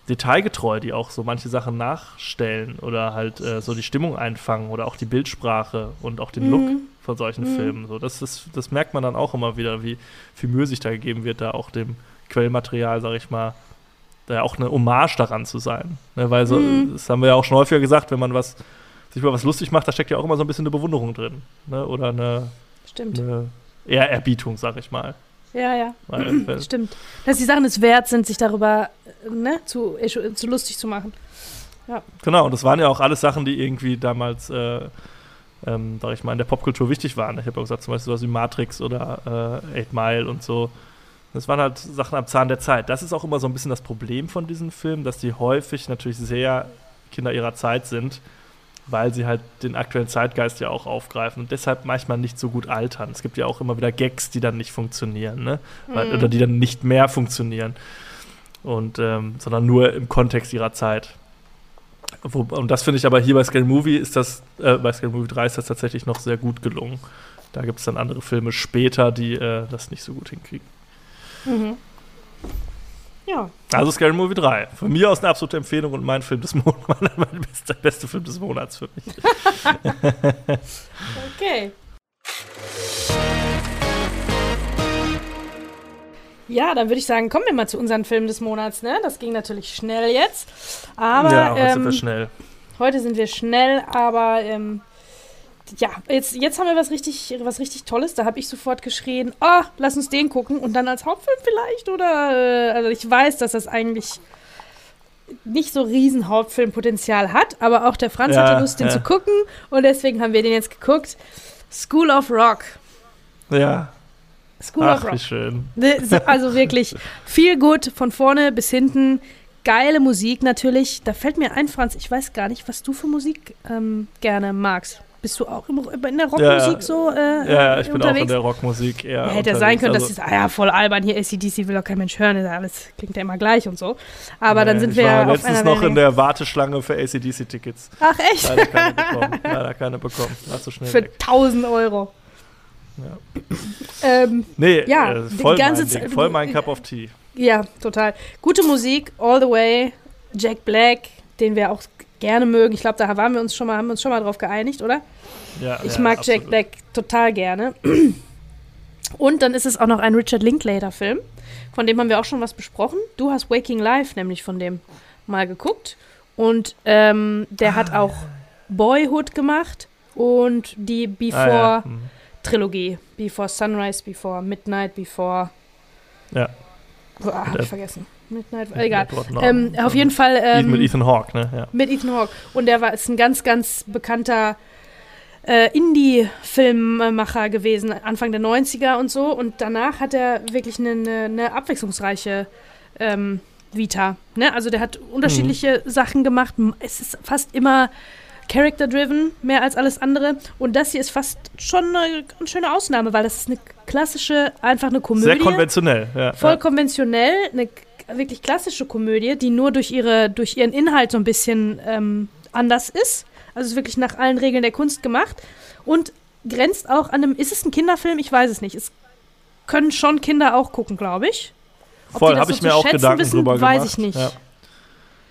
detailgetreu die auch so manche Sachen nachstellen oder halt äh, so die Stimmung einfangen oder auch die Bildsprache und auch den mhm. Look von solchen mhm. Filmen. So, das, das, das merkt man dann auch immer wieder, wie viel Mühe sich da gegeben wird, da auch dem Quellmaterial, sag ich mal, da auch eine Hommage daran zu sein. Ne, weil so, mhm. das haben wir ja auch schon häufiger gesagt, wenn man was sich über was lustig macht, da steckt ja auch immer so ein bisschen eine Bewunderung drin. Ne? Oder eine, Stimmt. eine Ehrerbietung, sag ich mal. Ja, ja. Weil, Stimmt. Dass die Sachen es wert sind, sich darüber ne, zu, zu lustig zu machen. Ja. Genau, und das waren ja auch alles Sachen, die irgendwie damals, äh, ähm, sag ich mal, in der Popkultur wichtig waren. Ich habe auch gesagt, zum Beispiel sowas wie Matrix oder äh, Eight Mile und so. Das waren halt Sachen am Zahn der Zeit. Das ist auch immer so ein bisschen das Problem von diesen Filmen, dass die häufig natürlich sehr Kinder ihrer Zeit sind weil sie halt den aktuellen Zeitgeist ja auch aufgreifen und deshalb manchmal nicht so gut altern. Es gibt ja auch immer wieder Gags, die dann nicht funktionieren, ne? Weil, mhm. Oder die dann nicht mehr funktionieren. Und, ähm, sondern nur im Kontext ihrer Zeit. Wo, und das finde ich aber hier bei Scale Movie ist das, äh, bei Scale Movie 3 ist das tatsächlich noch sehr gut gelungen. Da gibt es dann andere Filme später, die äh, das nicht so gut hinkriegen. Mhm. Ja. Also Scary Movie 3. Von mir aus eine absolute Empfehlung und mein Film des Monats, mein bester, beste Film des Monats für mich. okay. Ja, dann würde ich sagen, kommen wir mal zu unseren Filmen des Monats. Ne? Das ging natürlich schnell jetzt. Aber, ja, heute ähm, sind wir schnell. Heute sind wir schnell, aber ähm, ja, jetzt, jetzt haben wir was richtig, was richtig Tolles. Da habe ich sofort geschrien, ah, oh, lass uns den gucken und dann als Hauptfilm vielleicht oder, äh, also ich weiß, dass das eigentlich nicht so riesen Hauptfilmpotenzial hat, aber auch der Franz Ja, hatte Lust, den ja. zu gucken und deswegen haben wir den jetzt geguckt. School of Rock. Ja. School of Ach, Rock. wie schön. Ne, so- Also wirklich viel gut von vorne bis hinten. Geile Musik natürlich. Da fällt mir ein, Franz, ich weiß gar nicht, was du für Musik ähm, gerne magst. Bist du auch in der Rockmusik Ja, so äh, Ja, ich bin auch unterwegs? in der Rockmusik eher. ja, hätte ja sein unterwegs. können, dass Also, es, ah ja, voll albern, hier ACDC will doch kein Mensch hören, ja alles klingt ja immer gleich und so. Aber dann nee, sind ich wir auf letztens noch in der Warteschlange für ACDC-Tickets. Ach echt? Leider keine bekommen. Leider keine bekommen. War zu schnell Für weg. 1000 Euro. Ja. Ähm, Nee, Ja, äh, die voll, ganze mein Ding, Zeit- voll mein Cup of Tea. Ja, total. Gute Musik, all the way. Jack Black, den wir auch gerne mögen. Ich glaube, da waren wir uns schon mal, haben wir uns schon mal drauf geeinigt, oder? Ja, Ich ja, mag absolut. Jack Black total gerne. Und dann ist es auch noch ein Richard Linklater-Film. Von dem haben wir auch schon was besprochen. Du hast Waking Life nämlich von dem mal geguckt. Und ähm, der Ah, hat auch Boyhood gemacht und die Ah, Before ja. hm. Trilogie. Before Sunrise, Before Midnight, Before. Ja. Ah, hab ich vergessen. Midnight, egal. Edward Norton. Ähm, auf jeden Fall. Ähm, mit Ethan Hawke, ne? Ja. mit Ethan Hawke. Und der war ist ein ganz, ganz bekannter äh, Indie-Filmmacher gewesen, Anfang der 90er und so. Und danach hat er wirklich eine, eine, eine abwechslungsreiche ähm, Vita. Ne? Also der hat unterschiedliche Sachen gemacht. Es ist fast immer character-driven, mehr als alles andere. Und das hier ist fast schon eine ganz schöne Ausnahme, weil das ist eine klassische, einfach eine Komödie. Sehr konventionell, ja. Voll ja. konventionell, eine wirklich klassische Komödie, die nur durch, ihre, durch ihren Inhalt so ein bisschen ähm, anders ist. Also ist wirklich nach allen Regeln der Kunst gemacht und grenzt auch an einem. Ist es ein Kinderfilm? Ich weiß es nicht. Es können schon Kinder auch gucken, glaube ich. Ob Voll, habe so ich mir auch Gedanken wissen, drüber weiß gemacht. ich nicht. Ja.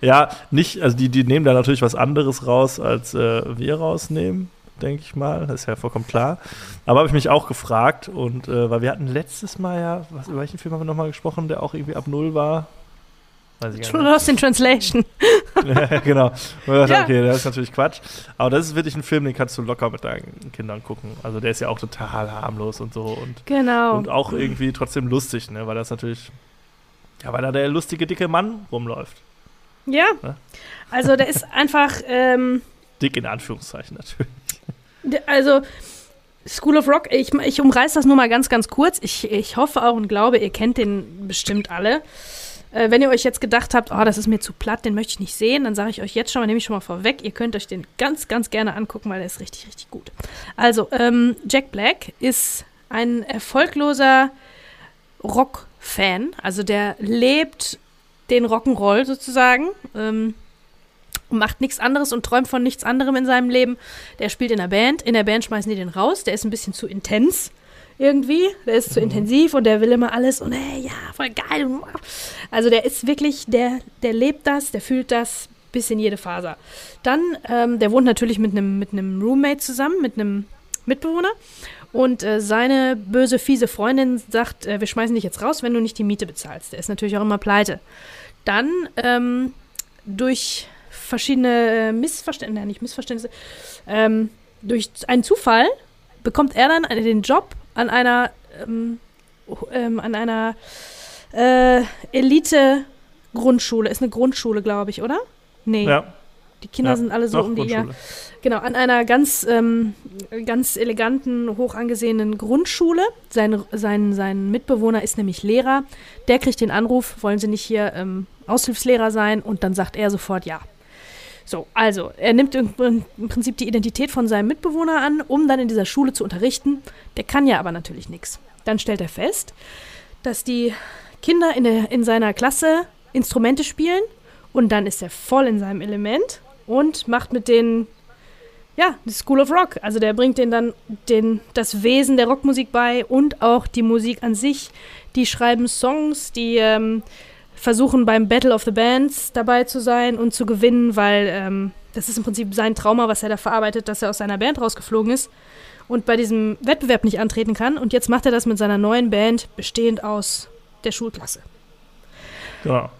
Ja, nicht, also die, die nehmen da natürlich was anderes raus, als äh, wir rausnehmen, denke ich mal. Das ist ja vollkommen klar. Aber habe ich mich auch gefragt und äh, weil wir hatten letztes Mal ja, was, über welchen Film haben wir nochmal gesprochen, der auch irgendwie ab null war? Weiß ich gar nicht. Lost in Translation. ja, genau. Dachte, Ja. Okay, das ist natürlich Quatsch. Aber das ist wirklich ein Film, den kannst du locker mit deinen Kindern gucken. Also der ist ja auch total harmlos und so und, Genau. und auch irgendwie trotzdem lustig, ne? Weil das natürlich, ja, weil da der lustige dicke Mann rumläuft. ja. Ja. Also der ist einfach. Ähm, Dick in Anführungszeichen natürlich. Also, School of Rock, ich, ich umreiß das nur mal ganz, ganz kurz. Ich, ich hoffe auch und glaube, ihr kennt den bestimmt alle. Äh, wenn ihr euch jetzt gedacht habt, oh, das ist mir zu platt, den möchte ich nicht sehen, dann sage ich euch jetzt schon mal, nehme ich schon mal vorweg, ihr könnt euch den ganz, ganz gerne angucken, weil der ist richtig, richtig gut. Also, ähm, Jack Black ist ein erfolgloser Rock-Fan. Also der lebt den Rock'n'Roll sozusagen. Ähm, macht nichts anderes und träumt von nichts anderem in seinem Leben. Der spielt in der Band. In der Band schmeißen die den raus. Der ist ein bisschen zu intens irgendwie. Der ist zu intensiv und der will immer alles und hey, ja, voll geil. Also der ist wirklich, der, der lebt das, der fühlt das bis in jede Faser. Dann, ähm, der wohnt natürlich mit einem mit Roommate zusammen, mit einem Mitbewohner. Und äh, seine böse, fiese Freundin sagt, äh, wir schmeißen dich jetzt raus, wenn du nicht die Miete bezahlst. Der ist natürlich auch immer pleite. Dann ähm, durch verschiedene äh, Missverständnisse, nicht Missverständnisse, ähm, durch einen Zufall bekommt er dann den Job an einer, ähm, ähm, an einer äh, Elite-Grundschule. Ist eine Grundschule, glaube ich, oder? Nee, Ja, die Kinder ja, sind alle so um die, ja. Genau, an einer ganz, ähm, ganz eleganten, hoch angesehenen Grundschule. Sein, sein, sein Mitbewohner ist nämlich Lehrer. Der kriegt den Anruf, wollen Sie nicht hier ähm, Aushilfslehrer sein? Und dann sagt er sofort ja. So, also, er nimmt im, Prinzip die Identität von seinem Mitbewohner an, um dann in dieser Schule zu unterrichten. Der kann ja aber natürlich nichts. Dann stellt er fest, dass die Kinder in, der, in seiner Klasse Instrumente spielen und dann ist er voll in seinem Element und macht mit denen ja, die School of Rock. Also der bringt denen dann den, das Wesen der Rockmusik bei und auch die Musik an sich. Die schreiben Songs, die ähm, versuchen beim Battle of the Bands dabei zu sein und zu gewinnen, weil ähm, das ist im Prinzip sein Trauma, was er da verarbeitet, dass er aus seiner Band rausgeflogen ist und bei diesem Wettbewerb nicht antreten kann. Und jetzt macht er das mit seiner neuen Band, bestehend aus der Schulklasse. Ja.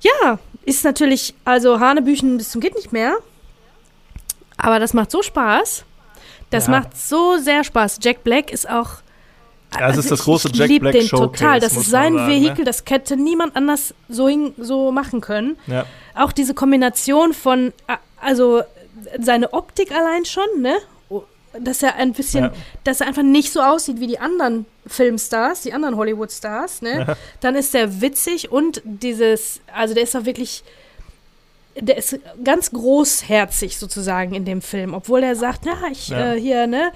Ja, ist natürlich, also Hanebüchen bis zum geht nicht mehr. Aber das macht so Spaß. Das Ja. macht so sehr Spaß. Jack Black ist auch. Ja, es ist das große ich Jack lieb Black den Showcase, total. Das ist sein sagen, Vehikel, ne? das hätte niemand anders so, hin, so machen können. Ja. Auch diese Kombination von, also seine Optik allein schon, ne? Oh, Dass er ein bisschen, Ja. dass er einfach nicht so aussieht wie die anderen Filmstars, die anderen Hollywood-Stars, ne? Ja. Dann ist er witzig und dieses, also der ist auch wirklich, der ist ganz großherzig sozusagen in dem Film, obwohl er sagt, ja, ich Ja. Äh, hier, ne,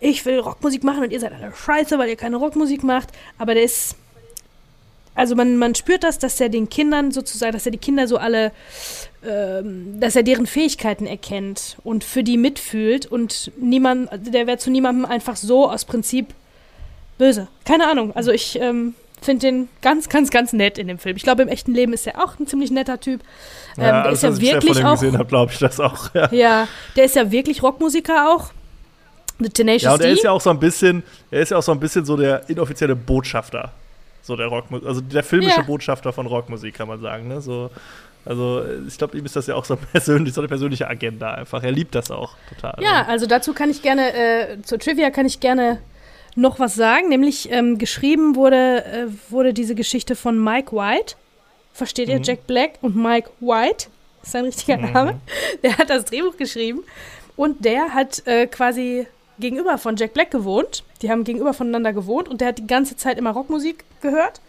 ich will Rockmusik machen und ihr seid alle scheiße, weil ihr keine Rockmusik macht, aber der ist, also man, man spürt das, dass er den Kindern sozusagen, dass er die Kinder so alle, ähm, dass er deren Fähigkeiten erkennt und für die mitfühlt und niemand, der wäre zu niemandem einfach so aus Prinzip böse. Keine Ahnung, also ich ähm, finde den ganz, ganz, ganz nett in dem Film. Ich glaube, im echten Leben ist er auch ein ziemlich netter Typ. Ähm, der alles, ist ja was ich wirklich von dem auch, gesehen habe, glaube ich das auch. Ja. ja, der ist ja wirklich Rockmusiker auch. The Tenacious Ja, und er ist ja auch so ein bisschen, er ist ja auch so ein bisschen so der inoffizielle Botschafter. So der Rockmusik, also der filmische Ja. Botschafter von Rockmusik, kann man sagen, ne? So, also ich glaube, ihm ist das ja auch so persönlich, so eine persönliche Agenda einfach. Er liebt das auch total. Ja, also dazu kann ich gerne, äh, zur Trivia kann ich gerne noch was sagen. Nämlich ähm, geschrieben wurde, äh, wurde diese Geschichte von Mike White. Versteht ihr? Mhm. Jack Black und Mike White. Ist sein richtiger Mhm. Name. Der hat das Drehbuch geschrieben. Und der hat äh, quasi gegenüber von Jack Black gewohnt. Die haben gegenüber voneinander gewohnt und der hat die ganze Zeit immer Rockmusik gehört.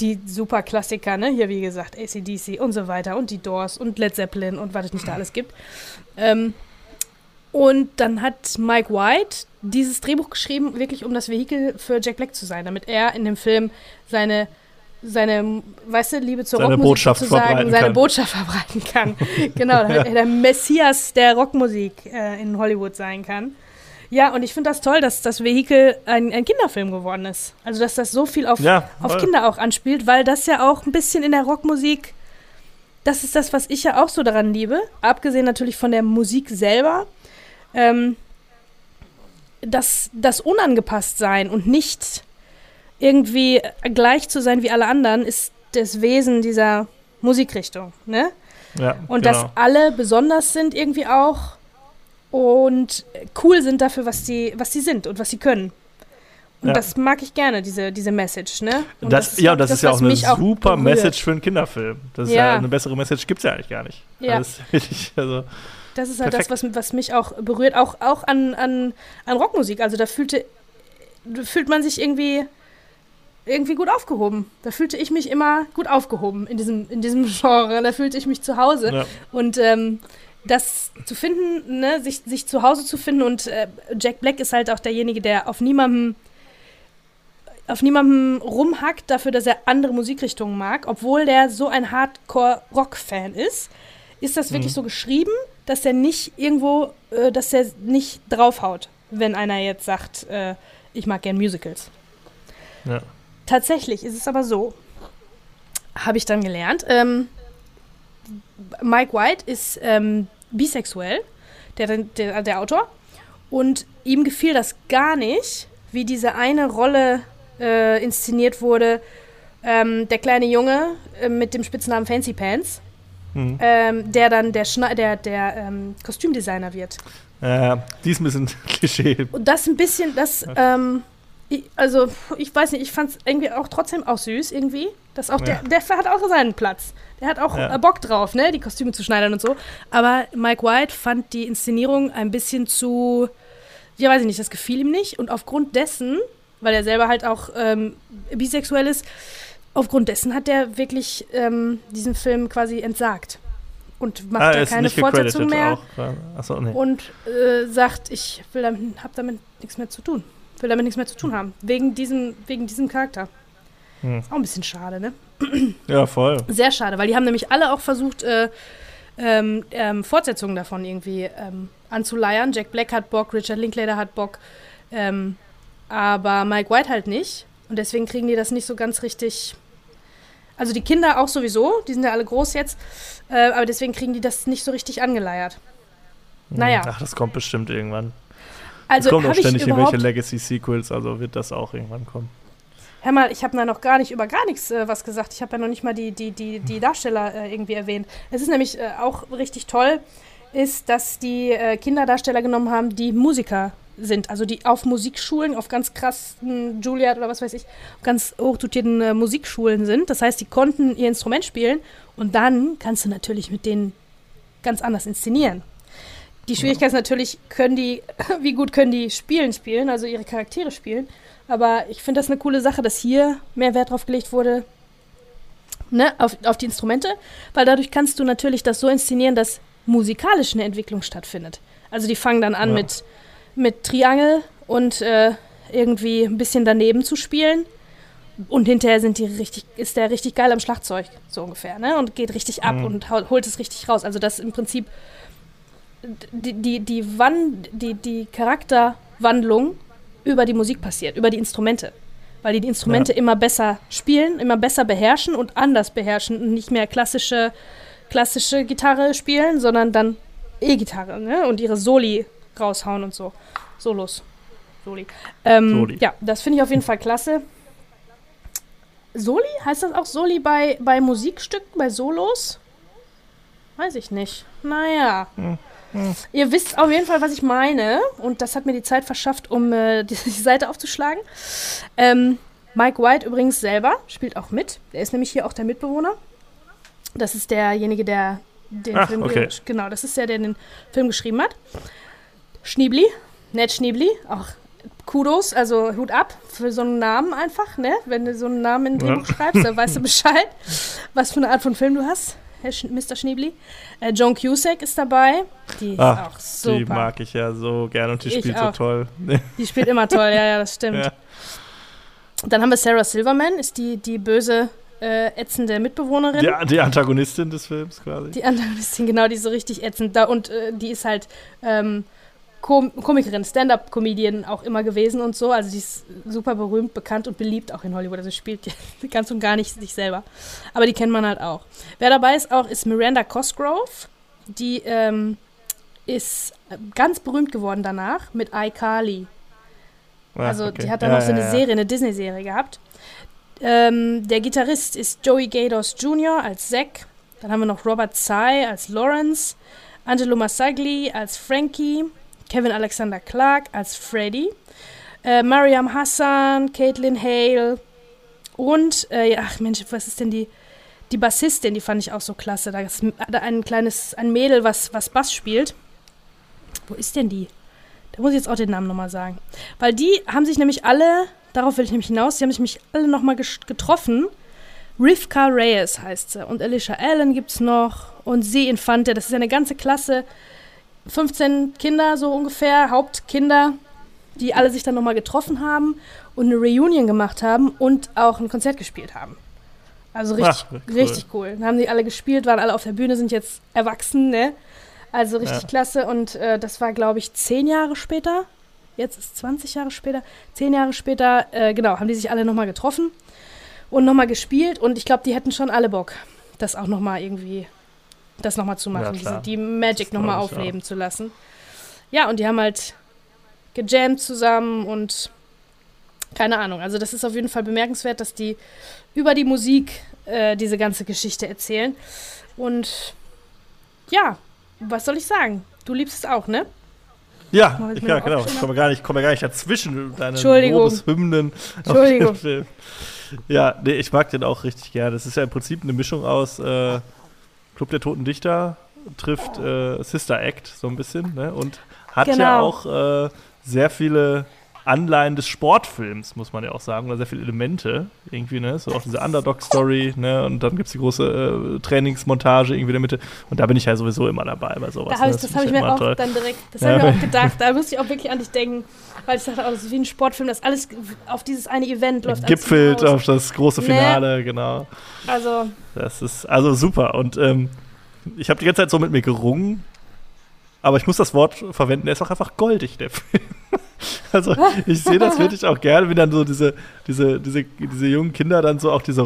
Die super Klassiker, ne? Hier, wie gesagt, ACDC und so weiter und die Doors und Led Zeppelin und was es nicht da alles gibt. Ähm, und dann hat Mike White dieses Drehbuch geschrieben, wirklich um das Vehikel für Jack Black zu sein, damit er in dem Film seine, seine weißt du, Liebe zur Seine Rockmusik Botschaft sozusagen, verbreiten seine kann. Botschaft verbreiten kann. genau, damit er der Messias der Rockmusik äh, in Hollywood sein kann. Ja, und ich finde das toll, dass das Vehikel ein, ein Kinderfilm geworden ist. Also, dass das so viel auf, Ja, auf. Kinder auch anspielt, weil das ja auch ein bisschen in der Rockmusik, das ist das, was ich ja auch so daran liebe, abgesehen natürlich von der Musik selber, ähm, das, das unangepasst sein und nicht irgendwie gleich zu sein wie alle anderen, ist das Wesen dieser Musikrichtung, ne? Ja, Und genau. dass alle besonders sind irgendwie auch und cool sind dafür, was die, was sie sind und was sie können. Und Ja. das mag ich gerne, diese, diese Message, ne? Und das, ja, glaub das ich, ist ja auch eine auch super berührt. Message für einen Kinderfilm. Das ist ja, Ja. eine bessere Message gibt es ja eigentlich gar nicht. Ja. Das wirklich, also, Das ist halt Perfekt. das, was, was mich auch berührt, auch, auch an, an, an Rockmusik. Also da fühlte, fühlt man sich irgendwie, irgendwie gut aufgehoben. Da fühlte ich mich immer gut aufgehoben in diesem, in diesem Genre. Da fühlte ich mich zu Hause. ja. Und ähm, das zu finden, ne, sich, sich zu Hause zu finden und äh, Jack Black ist halt auch derjenige, der auf niemandem auf niemandem rumhackt dafür, dass er andere Musikrichtungen mag, obwohl der so ein Hardcore-Rock-Fan ist, ist das wirklich Mhm. so geschrieben, dass er nicht irgendwo, äh, dass er nicht draufhaut, wenn einer jetzt sagt, äh, ich mag gern Musicals. Ja. Tatsächlich ist es aber so, habe ich dann gelernt. Ähm, Mike White ist ähm, bisexuell, der, der, der Autor, und ihm gefiel das gar nicht, wie diese eine Rolle äh, inszeniert wurde. Ähm, der kleine Junge äh, mit dem Spitznamen Fancy Pants, Mhm. ähm, der dann der, Schne der, der ähm, Kostümdesigner wird. Äh, die ist ein bisschen Klischee. Und das ein bisschen, das, ähm, ich, also ich weiß nicht, ich fand es irgendwie auch trotzdem auch süß irgendwie. Das auch Ja. der, der hat auch seinen Platz. Der hat auch Ja. äh, Bock drauf, ne, die Kostüme zu schneidern und so. Aber Mike White fand die Inszenierung ein bisschen zu, ja weiß ich nicht, das gefiel ihm nicht. Und aufgrund dessen, weil er selber halt auch ähm, bisexuell ist, aufgrund dessen hat er wirklich ähm, diesen Film quasi entsagt. Und macht ah, da keine Fortsetzung mehr. Achso, nee. und äh, sagt, ich will damit, hab damit nichts mehr zu tun. Will damit nichts mehr zu tun haben. Wegen diesem, wegen diesem Charakter. Hm. Ist auch ein bisschen schade, ne? Ja, voll. Sehr schade, weil die haben nämlich alle auch versucht, äh, ähm, ähm, Fortsetzungen davon irgendwie ähm, anzuleiern. Jack Black hat Bock, Richard Linklater hat Bock, ähm, aber Mike White halt nicht. Und deswegen kriegen die das nicht so ganz richtig Also die Kinder auch sowieso, die sind ja alle groß jetzt, äh, aber deswegen kriegen die das nicht so richtig angeleiert. Naja. Ach, das kommt bestimmt irgendwann. Also es kommen auch ständig irgendwelche Legacy-Sequels, also wird das auch irgendwann kommen. hör mal, ich habe da noch gar nicht über gar nichts äh, was gesagt. Ich habe ja noch nicht mal die, die, die, die Darsteller äh, irgendwie erwähnt. Es ist nämlich äh, auch richtig toll, ist, dass die äh, Kinderdarsteller genommen haben, die Musiker sind. Also die auf Musikschulen, auf ganz krassen Juilliard oder was weiß ich, ganz hochdotierten äh, Musikschulen sind. Das heißt, die konnten ihr Instrument spielen und dann kannst du natürlich mit denen ganz anders inszenieren. Die Schwierigkeit ist natürlich, können die, wie gut können die spielen, spielen, also ihre Charaktere spielen. Aber ich finde das eine coole Sache, dass hier mehr Wert drauf gelegt wurde, ne, auf, auf die Instrumente, weil dadurch kannst du natürlich das so inszenieren, dass musikalisch eine Entwicklung stattfindet. Also die fangen dann an Ja. mit, mit Triangel und äh, irgendwie ein bisschen daneben zu spielen. Und hinterher sind die richtig, ist der richtig geil am Schlagzeug, so ungefähr, ne? Und geht richtig ab Mhm. und holt es richtig raus. Also das im Prinzip die, die, die, Wan die, die Charakterwandlung über die Musik passiert, über die Instrumente. Weil die die Instrumente immer besser spielen, immer besser beherrschen und anders beherrschen und nicht mehr klassische, klassische Gitarre spielen, sondern dann E-Gitarre ne? und ihre Soli raushauen und so. Solos. Soli. Ähm, Soli. Ja, das finde ich auf jeden Fall klasse. Soli? Heißt das auch Soli bei, bei Musikstücken, bei Solos? Weiß ich nicht. Naja. Hm, Ihr wisst auf jeden Fall, was ich meine. Und das hat mir die Zeit verschafft, um äh, die, die Seite aufzuschlagen. Ähm, Mike White übrigens selber spielt auch mit. Der ist nämlich hier auch der Mitbewohner. Das ist derjenige, der den Ach, Film okay. ge- genau, das ist der, der den Film geschrieben hat. Schniebli, Ned Schniebli, auch Kudos, also Hut ab für so einen Namen einfach, ne? Wenn du so einen Namen in ein Ja. Drehbuch schreibst, dann weißt du Bescheid, was für eine Art von Film du hast, Herr Sch Mr. Schniebli. Äh, Joan Cusack ist dabei, die ist Ach, auch super. Die mag ich ja so gerne und die Ich spielt auch. so toll. Die spielt immer toll, ja, ja, das stimmt. Ja. Dann haben wir Sarah Silverman, ist die, die böse, äh, ätzende Mitbewohnerin. Die, die Antagonistin des Films quasi. Die Antagonistin, genau, die ist so richtig ätzend. Da, und äh, die ist halt ähm, Kom Komikerin, Stand-up-Comedian auch immer gewesen und so. Also die ist super berühmt, bekannt und beliebt auch in Hollywood. Also spielt ganz und gar nicht sich selber. Aber die kennt man halt auch. Wer dabei ist auch, ist Miranda Cosgrove. Die ähm, ist ganz berühmt geworden danach mit iCarly. Ah, Also okay. die hat dann Ja, noch so eine ja. Serie, eine Disney-Serie gehabt. Ähm, der Gitarrist ist Joey Gados Jr. als Zack. Dann haben wir noch Robert Tsai als Lawrence, Angelo Massagli als Frankie, Kevin Alexander Clark als Freddy, äh, Mariam Hassan, Caitlin Hale und, äh, ach Mensch, was ist denn die, die Bassistin, die fand ich auch so klasse. Da ist ein kleines, ein Mädel, was, was Bass spielt. Wo ist denn die? Da muss ich jetzt auch den Namen nochmal sagen. Weil die haben sich nämlich alle, darauf will ich nämlich hinaus, die haben sich nämlich alle nochmal getroffen. Rivka Reyes heißt sie. Und Alicia Allen gibt's noch. Und sie Infante. Das ist eine ganze Klasse. 15 Kinder so ungefähr, Hauptkinder, die alle sich dann nochmal getroffen haben und eine Reunion gemacht haben und auch ein Konzert gespielt haben. Also richtig, Ach, cool. richtig cool. Dann haben die alle gespielt, waren alle auf der Bühne, sind jetzt erwachsen, ne? Also richtig Ja. klasse. Und äh, das war, glaube ich, zehn Jahre später. Jetzt ist 20 Jahre später. Zehn Jahre später, äh, genau, haben die sich alle nochmal getroffen und nochmal gespielt. Und ich glaube, die hätten schon alle Bock, das auch nochmal irgendwie, das nochmal zu Ja, machen, diese, die Magic nochmal aufleben zu lassen. Ja, und die haben halt gejammt zusammen und keine Ahnung. Also das ist auf jeden Fall bemerkenswert, dass die über die Musik äh, diese ganze Geschichte erzählen. Und ja, was soll ich sagen? Du liebst es auch, ne? Ja, ich ja genau. Ich aufgeschrieben komme gar, nicht, komme gar nicht dazwischen. Deine Entschuldigung. Lobeshymnen auf Entschuldigung. Film. Ja, nee, ich mag den auch richtig gerne. Das ist ja im Prinzip eine Mischung aus äh, Club der Toten Dichter trifft äh, Sister Act so ein bisschen ne? und hat ja Genau. auch äh, sehr viele Anleihen des Sportfilms, muss man ja auch sagen, oder sehr viele Elemente irgendwie, ne? So auch diese Underdog-Story, ne? Und dann gibt es die große äh, Trainingsmontage irgendwie in der Mitte. Und da bin ich ja sowieso immer dabei bei sowas. Da hab ne? ich, das find habe ich mir auch toll. dann direkt, das Ja. habe ich mir auch gedacht. Da musste ich auch wirklich an dich denken, weil ich dachte, oh, das ist wie ein Sportfilm, das alles auf dieses eine Event läuft. Gipfelt auf das große Ne. Finale, genau. Also, Das ist also super. Und ähm, ich habe die ganze Zeit so mit mir gerungen. Aber ich muss das Wort verwenden, der ist auch einfach goldig, der Film. Also ich sehe das wirklich auch gerne, wie dann so diese, diese, diese, diese jungen Kinder dann so auch diese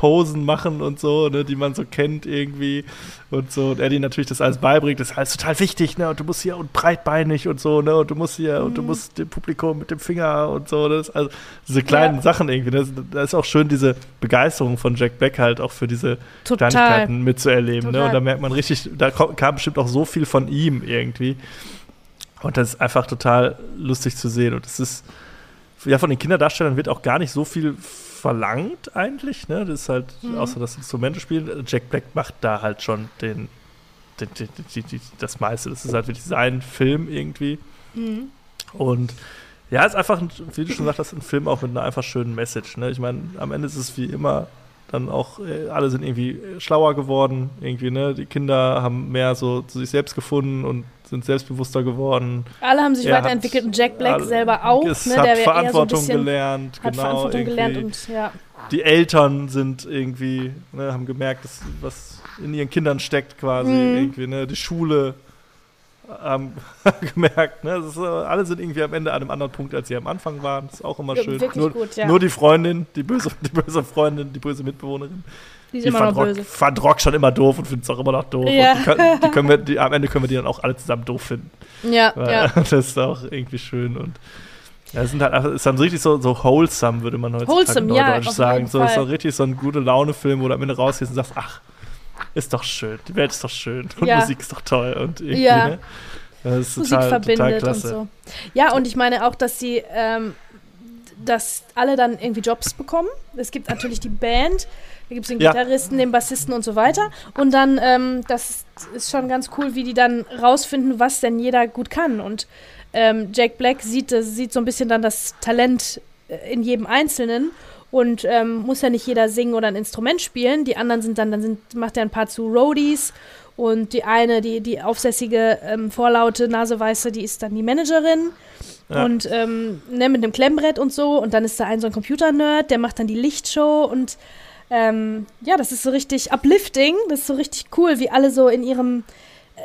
Posen machen und so, ne, die man so kennt irgendwie und so. Und Eddie natürlich das alles beibringt, das ist alles total wichtig, ne? Und du musst hier und breitbeinig und so, ne? Und du musst hier mhm. und du mhm. musst dem Publikum mit dem Finger und so. Das ist also diese kleinen ja. Sachen irgendwie. Das, das, ist auch schön, diese Begeisterung von Jack Black halt auch für diese total. Kleinigkeiten mitzuerleben. Ne? Und da merkt man richtig, da kam bestimmt auch so viel von ihm irgendwie. Und das ist einfach total lustig zu sehen. Und es ist, ja, von den Kinderdarstellern wird auch gar nicht so viel verlangt eigentlich. Ne? Das ist halt, mhm. außer das Instrumente spielen. Jack Black macht da halt schon den, den, den, den, das meiste. Das ist halt wirklich sein Film irgendwie. Mhm. Und ja, ist einfach, wie du schon gesagt hast, ein Film auch mit einer einfach schönen Message. Ne? Ich meine, am Ende ist es wie immer dann auch, äh, alle sind irgendwie schlauer geworden, irgendwie, ne? Die Kinder haben mehr so zu sich selbst gefunden und sind selbstbewusster geworden. Alle haben sich er weiterentwickelt und Jack Black selber auch. Es ne, hat der Verantwortung so gelernt, hat genau. Verantwortung gelernt und ja. Die Eltern sind irgendwie, ne, haben gemerkt, dass, was in ihren Kindern steckt quasi, mhm. irgendwie, ne? Die Schule haben gemerkt, ne? Ist, alle sind irgendwie am Ende an einem anderen Punkt, als sie am Anfang waren. Das ist auch immer schön. Nur, gut, ja. nur, die Freundin, die böse, die böse Freundin, die böse Mitbewohnerin, die ist die immer noch Rock, böse. fand Rock schon immer doof und findet es auch immer noch doof. Ja. Die können, die können wir, die, am Ende können wir die dann auch alle zusammen doof finden. Ja, Weil, ja. Das ist auch irgendwie schön und ja, es sind halt, ist dann richtig so, so wholesome, würde man heutzutage wholesome, ja, sagen. So ist so richtig so ein gute Laune-Film, wo du am Ende rausgehst und sagst, ach, ist doch schön, die Welt ist doch schön und ja. Musik ist doch toll und irgendwie, ja. ne? Musik total, verbindet total und so. Ja, und ich meine auch, dass sie, ähm, dass alle dann irgendwie Jobs bekommen. Es gibt natürlich die Band, da gibt es den ja. Gitarristen, den Bassisten und so weiter. Und dann, ähm, das ist schon ganz cool, wie die dann rausfinden, was denn jeder gut kann. Und ähm, Jack Black sieht, sieht so ein bisschen dann das Talent äh, in jedem Einzelnen und ähm, muss ja nicht jeder singen oder ein Instrument spielen. Die anderen sind dann, dann sind, macht er ein paar zu Roadies und die eine, die, die aufsässige, ähm, vorlaute, naseweiße, die ist dann die Managerin. Ja. Und ähm, ne, mit einem Klemmbrett und so. Und dann ist da ein so ein Computer-Nerd, der macht dann die Lichtshow und ähm, ja, das ist so richtig uplifting, das ist so richtig cool, wie alle so in ihrem äh,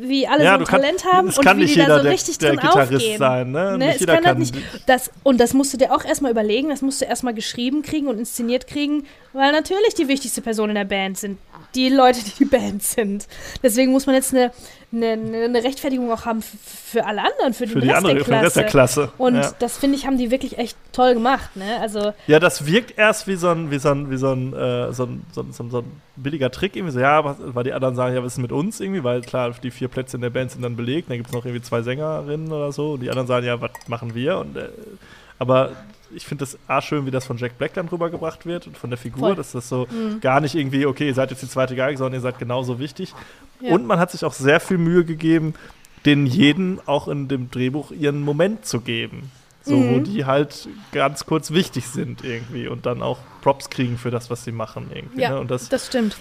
wie alle ja, so ein Talent kann, haben und wie die da so der, richtig der drin Gitarrist aufgehen. sein, ne? ne? Kann, kann halt nicht das und das musst du dir auch erstmal überlegen, das musst du erstmal geschrieben kriegen und inszeniert kriegen, weil natürlich die wichtigste Person in der Band sind die Leute, die die Band sind. Deswegen muss man jetzt eine eine, eine Rechtfertigung auch haben für alle anderen, für, für die Rest, andere, der für den Rest der Klasse. Und ja. das finde ich, haben die wirklich echt toll gemacht. Ne? Also ja, das wirkt erst wie so ein, wie so ein, wie so ein, äh, so ein, so ein, so ein, so ein billiger Trick irgendwie so, ja, weil die anderen sagen, ja, was ist mit uns irgendwie, weil klar, die vier Plätze in der Band sind dann belegt, dann gibt es noch irgendwie zwei Sängerinnen oder so und die anderen sagen, ja, was machen wir? Und äh, aber ich finde das A schön, wie das von Jack Black dann rübergebracht wird und von der Figur, Voll. dass das so mhm. gar nicht irgendwie, okay, ihr seid jetzt die zweite Geige, sondern ihr seid genauso wichtig. Ja. Und man hat sich auch sehr viel Mühe gegeben, den jeden auch in dem Drehbuch ihren Moment zu geben. So, mhm. wo die halt ganz kurz wichtig sind irgendwie und dann auch Props kriegen für das, was sie machen irgendwie. Ja, ne? und das, das stimmt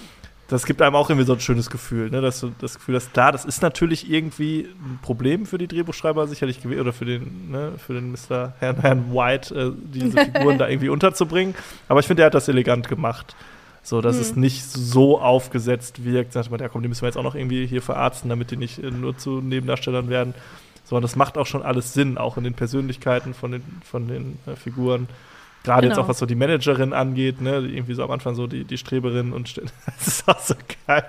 das gibt einem auch irgendwie so ein schönes Gefühl, ne? dass du das Gefühl hast, klar, das ist natürlich irgendwie ein Problem für die Drehbuchschreiber sicherlich gewesen oder für den, ne, für den Mr. Herrn, Herrn White, äh, diese Figuren da irgendwie unterzubringen. Aber ich finde, er hat das elegant gemacht. So, dass hm. es nicht so aufgesetzt wirkt, sagt man, ja komm, die müssen wir jetzt auch noch irgendwie hier verarzten, damit die nicht äh, nur zu Nebendarstellern werden. Sondern das macht auch schon alles Sinn, auch in den Persönlichkeiten von den, von den äh, Figuren. Gerade genau. jetzt auch, was so die Managerin angeht, ne, irgendwie so am Anfang so die, die Streberin und das ist auch so geil.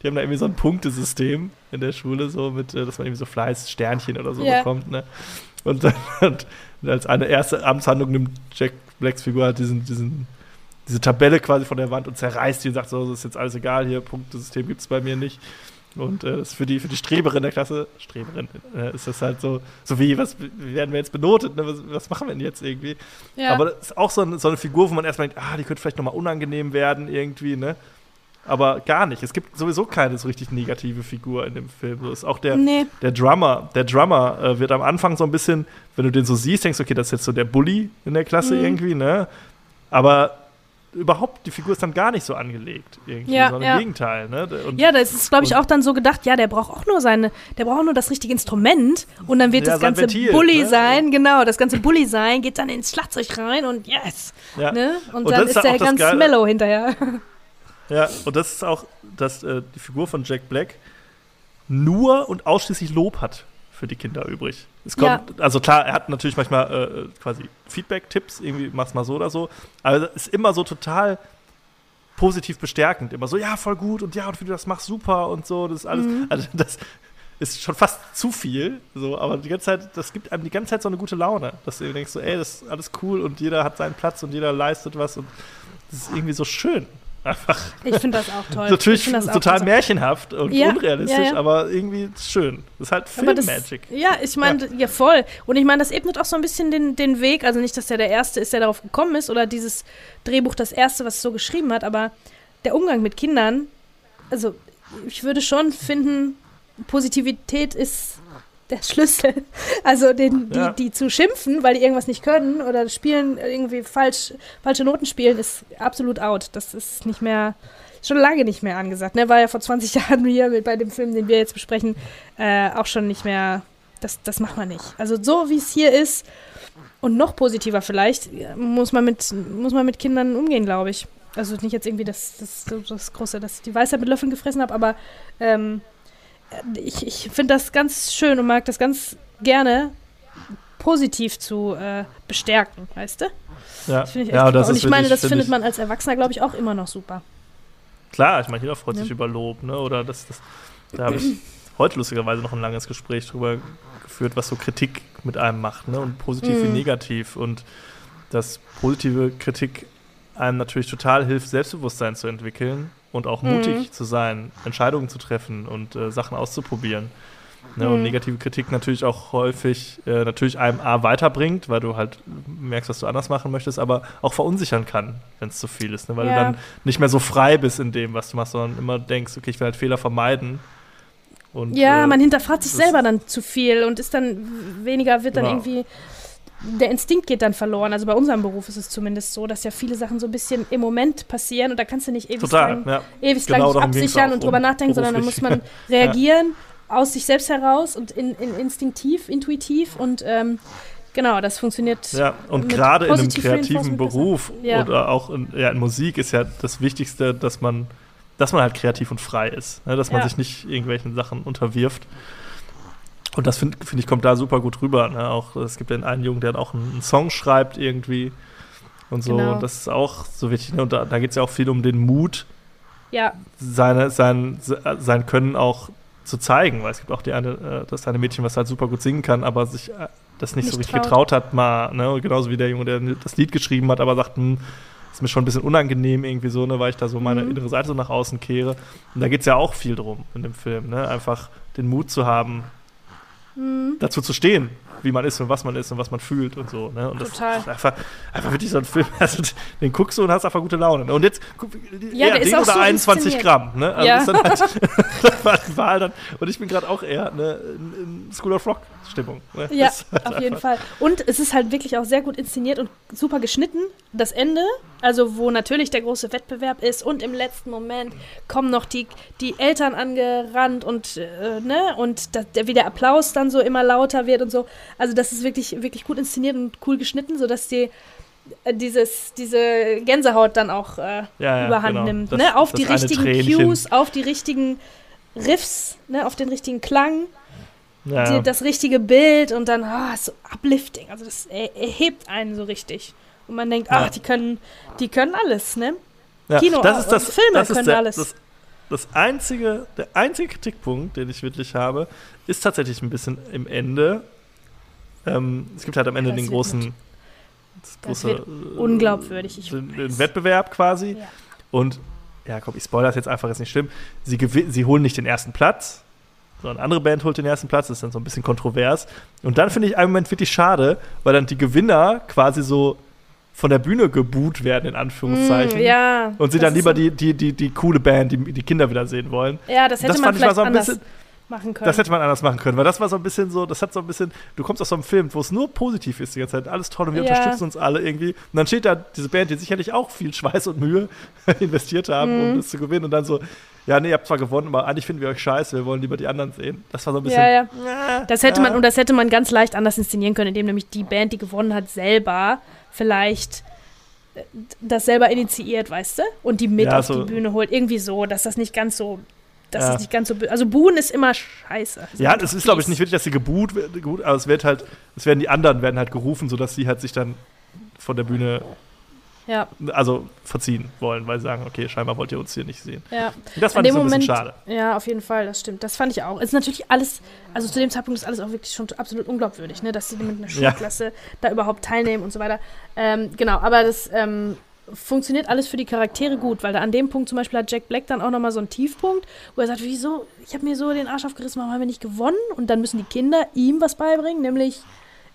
Die haben da irgendwie so ein Punktesystem in der Schule, so mit, äh, dass man irgendwie so Fleiß, Sternchen oder so yeah. bekommt, ne? Und dann und als eine erste Amtshandlung nimmt Jack Blacks Figur halt diesen, diesen, diese Tabelle quasi von der Wand und zerreißt die und sagt so, das ist jetzt alles egal, hier, Punktesystem gibt es bei mir nicht. Und äh, das für die, für die Streberin der Klasse, Streberin, äh, ist das halt so, so wie, was werden wir jetzt benotet, ne? was, was, machen wir denn jetzt irgendwie? Ja. Aber das ist auch so eine, so eine Figur, wo man erstmal denkt, ah, die könnte vielleicht nochmal unangenehm werden irgendwie, ne? Aber gar nicht. Es gibt sowieso keine so richtig negative Figur in dem Film. So ist auch der, nee. der Drummer. Der Drummer äh, wird am Anfang so ein bisschen, wenn du den so siehst, denkst du, okay, das ist jetzt so der Bully in der Klasse mhm. irgendwie, ne? Aber überhaupt, die Figur ist dann gar nicht so angelegt, irgendwie, ja, sondern ja. im Gegenteil. Ne? Und, ja, das ist, glaube ich, auch dann so gedacht, ja, der braucht auch nur seine, der braucht nur das richtige Instrument und dann wird ja, das ganze Ventil, Bully ne? sein, genau, das ganze Bully sein, geht dann ins Schlagzeug rein und yes. Ja. Ne? Und, und, dann ist, ist er ganz Geile. mellow hinterher. Ja, und das ist auch, dass äh, die Figur von Jack Black nur und ausschließlich Lob hat für die Kinder übrig. Es kommt, ja. Also klar, er hat natürlich manchmal äh, quasi Feedback-Tipps, irgendwie mach's mal so oder so, aber es ist immer so total positiv bestärkend. Immer so, ja, voll gut und ja, und wie du das machst, super und so, das ist alles. Mhm. Also das ist schon fast zu viel, so, aber die ganze Zeit, das gibt einem die ganze Zeit so eine gute Laune, dass du denkst so, ey, das ist alles cool und jeder hat seinen Platz und jeder leistet was und das ist irgendwie so schön. Einfach. Ich finde das auch toll. Natürlich total märchenhaft und ja, unrealistisch, ja, ja. aber irgendwie schön. Das ist halt Filmmagic. Ja, ich meine, ja. voll. Und ich meine, das ebnet auch so ein bisschen den, den Weg. Also nicht, dass der der Erste ist, der darauf gekommen ist oder dieses Drehbuch das Erste, was es so geschrieben hat, aber der Umgang mit Kindern, also ich würde schon finden, Positivität ist der Schlüssel. Also den, die, ja. die zu schimpfen, weil die irgendwas nicht können oder spielen irgendwie falsch, falsche Noten spielen, ist absolut out. Das ist nicht mehr, schon lange nicht mehr angesagt. Ne? War ja vor 20 Jahren hier mit, bei dem Film, den wir jetzt besprechen, äh, auch schon nicht mehr, das, das macht man nicht. Also so wie es hier ist und noch positiver vielleicht, muss man mit, muss man mit Kindern umgehen, glaube ich. Also nicht jetzt irgendwie das, das, das Große, dass ich die Weisheit mit Löffeln gefressen habe, aber ähm, ich, ich finde das ganz schön und mag das ganz gerne positiv zu äh, bestärken, weißt du? Ja, das ich ja, das Und ich meine, das findet ich man als Erwachsener, glaube ich, auch immer noch super. Klar, ich meine, jeder freut ja. sich über Lob, ne? Oder das, das da habe ich heute lustigerweise noch ein langes Gespräch drüber geführt, was so Kritik mit einem macht, ne? Und positiv mhm. wie negativ. Und dass positive Kritik einem natürlich total hilft, Selbstbewusstsein zu entwickeln und auch mhm. mutig zu sein, Entscheidungen zu treffen und äh, Sachen auszuprobieren. Ne, mhm. Und negative Kritik natürlich auch häufig äh, natürlich einem A weiterbringt, weil du halt merkst, was du anders machen möchtest, aber auch verunsichern kann, wenn es zu viel ist, ne, weil ja. du dann nicht mehr so frei bist in dem, was du machst, sondern immer denkst, okay, ich will halt Fehler vermeiden. Und, ja, äh, man hinterfragt sich selber dann zu viel und ist dann weniger, wird dann genau. irgendwie der Instinkt geht dann verloren. Also bei unserem Beruf ist es zumindest so, dass ja viele Sachen so ein bisschen im Moment passieren und da kannst du nicht ewig Total, lang, ja. ewig genau lang absichern und drüber nachdenken, sondern da muss man reagieren ja. aus sich selbst heraus und in, in instinktiv, intuitiv und ähm, Genau, das funktioniert. Ja, und gerade in einem kreativen Beruf ja. oder auch in, ja, in, Musik ist ja das Wichtigste, dass man, dass man halt kreativ und frei ist. Ne? Dass man ja. sich nicht irgendwelchen Sachen unterwirft. Und das finde find ich kommt da super gut rüber. Ne? Auch es gibt ja einen Jungen, der auch einen, Song schreibt irgendwie und so. Genau. Das ist auch so wichtig. Ne? Und da, da geht es ja auch viel um den Mut, ja. seine, sein, sein Können auch zu zeigen. Weil es gibt auch die eine, äh, das eine Mädchen, was halt super gut singen kann, aber sich äh, das nicht, nicht so richtig traut. getraut hat, mal, ne? genauso wie der Junge, der das Lied geschrieben hat, aber sagt, hm, ist mir schon ein bisschen unangenehm irgendwie so, ne, weil ich da so meine mhm. innere Seite so nach außen kehre. Und da geht es ja auch viel drum in dem Film, ne? Einfach den Mut zu haben, dazu zu stehen, wie man ist und was man ist und was man fühlt und so. Ne? Und Total. das ist einfach, einfach wirklich so ein Film, also den guckst du und hast einfach gute Laune. Ne? Und jetzt, ja, eher den oder so 21 Gramm. Ne? Also ja. ist dann halt, war dann. Und ich bin gerade auch eher ne, in, in School of Rock Stimmung. Ne? Ja, halt auf jeden Fall. Und es ist halt wirklich auch sehr gut inszeniert und super geschnitten. Das Ende, also wo natürlich der große Wettbewerb ist und im letzten Moment kommen noch die, die Eltern angerannt und, äh, ne, und da, der, wie der Applaus dann so immer lauter wird und so. Also das ist wirklich, wirklich gut inszeniert und cool geschnitten, sodass die äh, dieses, diese Gänsehaut dann auch äh, ja, ja, überhand genau. nimmt. Das, ne? Auf die richtigen Cues, auf die richtigen Riffs, ne? auf den richtigen Klang ja. die, das richtige Bild und dann, ah, so uplifting. Also das er, erhebt einen so richtig. Und man denkt, ach, die können, die können alles, ne? Ja, Kino das ist das, Filme das können der, alles. Das, das einzige, der einzige Kritikpunkt, den ich wirklich habe, ist tatsächlich ein bisschen im Ende. Ähm, es gibt halt am Ende das den großen, das große, das unglaubwürdig. Ich den, den Wettbewerb quasi. Ja. Und ja, komm, ich spoilere das jetzt einfach, ist nicht schlimm. Sie, sie holen nicht den ersten Platz, so, eine andere Band holt den ersten Platz, das ist dann so ein bisschen kontrovers. Und dann finde ich einen Moment wirklich schade, weil dann die Gewinner quasi so von der Bühne geboot werden, in Anführungszeichen. Mm, ja. Und sie dann lieber die, die, die, die coole Band, die, die Kinder wieder sehen wollen. Ja, das hätte das man vielleicht so ein bisschen, machen können. Das hätte man anders machen können, weil das war so ein bisschen so, das hat so ein bisschen, du kommst aus so einem Film, wo es nur positiv ist die ganze Zeit, alles toll und wir ja. unterstützen uns alle irgendwie. Und dann steht da diese Band, die sicherlich auch viel Schweiß und Mühe investiert haben, mhm. um das zu gewinnen und dann so, ja, nee, ihr habt zwar gewonnen, aber eigentlich finden wir euch scheiße, wir wollen lieber die anderen sehen. Das war so ein bisschen. Ja, ja. das hätte man, und das hätte man ganz leicht anders inszenieren können, indem nämlich die Band, die gewonnen hat, selber vielleicht äh, das selber initiiert, weißt du? Und die mit ja, auf so die Bühne holt. Irgendwie so, dass das nicht ganz so das Ja. ist nicht ganz so. Also buhen ist immer scheiße. Also Ja, einfach es ist, glaube ich, nicht wirklich, dass sie geboot wird, gut, aber es wird halt, es werden die anderen werden halt gerufen, sodass sie halt sich dann von der Bühne, Ja, also verziehen wollen, weil sie sagen, okay, scheinbar wollt ihr uns hier nicht sehen. ja. Und das fand ich so ein bisschen Moment- schade. Ja, auf jeden Fall, das stimmt. Das fand ich auch. Es ist natürlich alles, also zu dem Zeitpunkt ist alles auch wirklich schon absolut unglaubwürdig, ne, dass sie mit einer Ja. Schulklasse da überhaupt teilnehmen und so weiter. Ähm, genau, aber das ähm, funktioniert alles für die Charaktere gut, weil da an dem Punkt zum Beispiel hat Jack Black dann auch nochmal so einen Tiefpunkt, wo er sagt, wieso, ich habe mir so den Arsch aufgerissen, warum haben wir nicht gewonnen? Und dann müssen die Kinder ihm was beibringen, nämlich,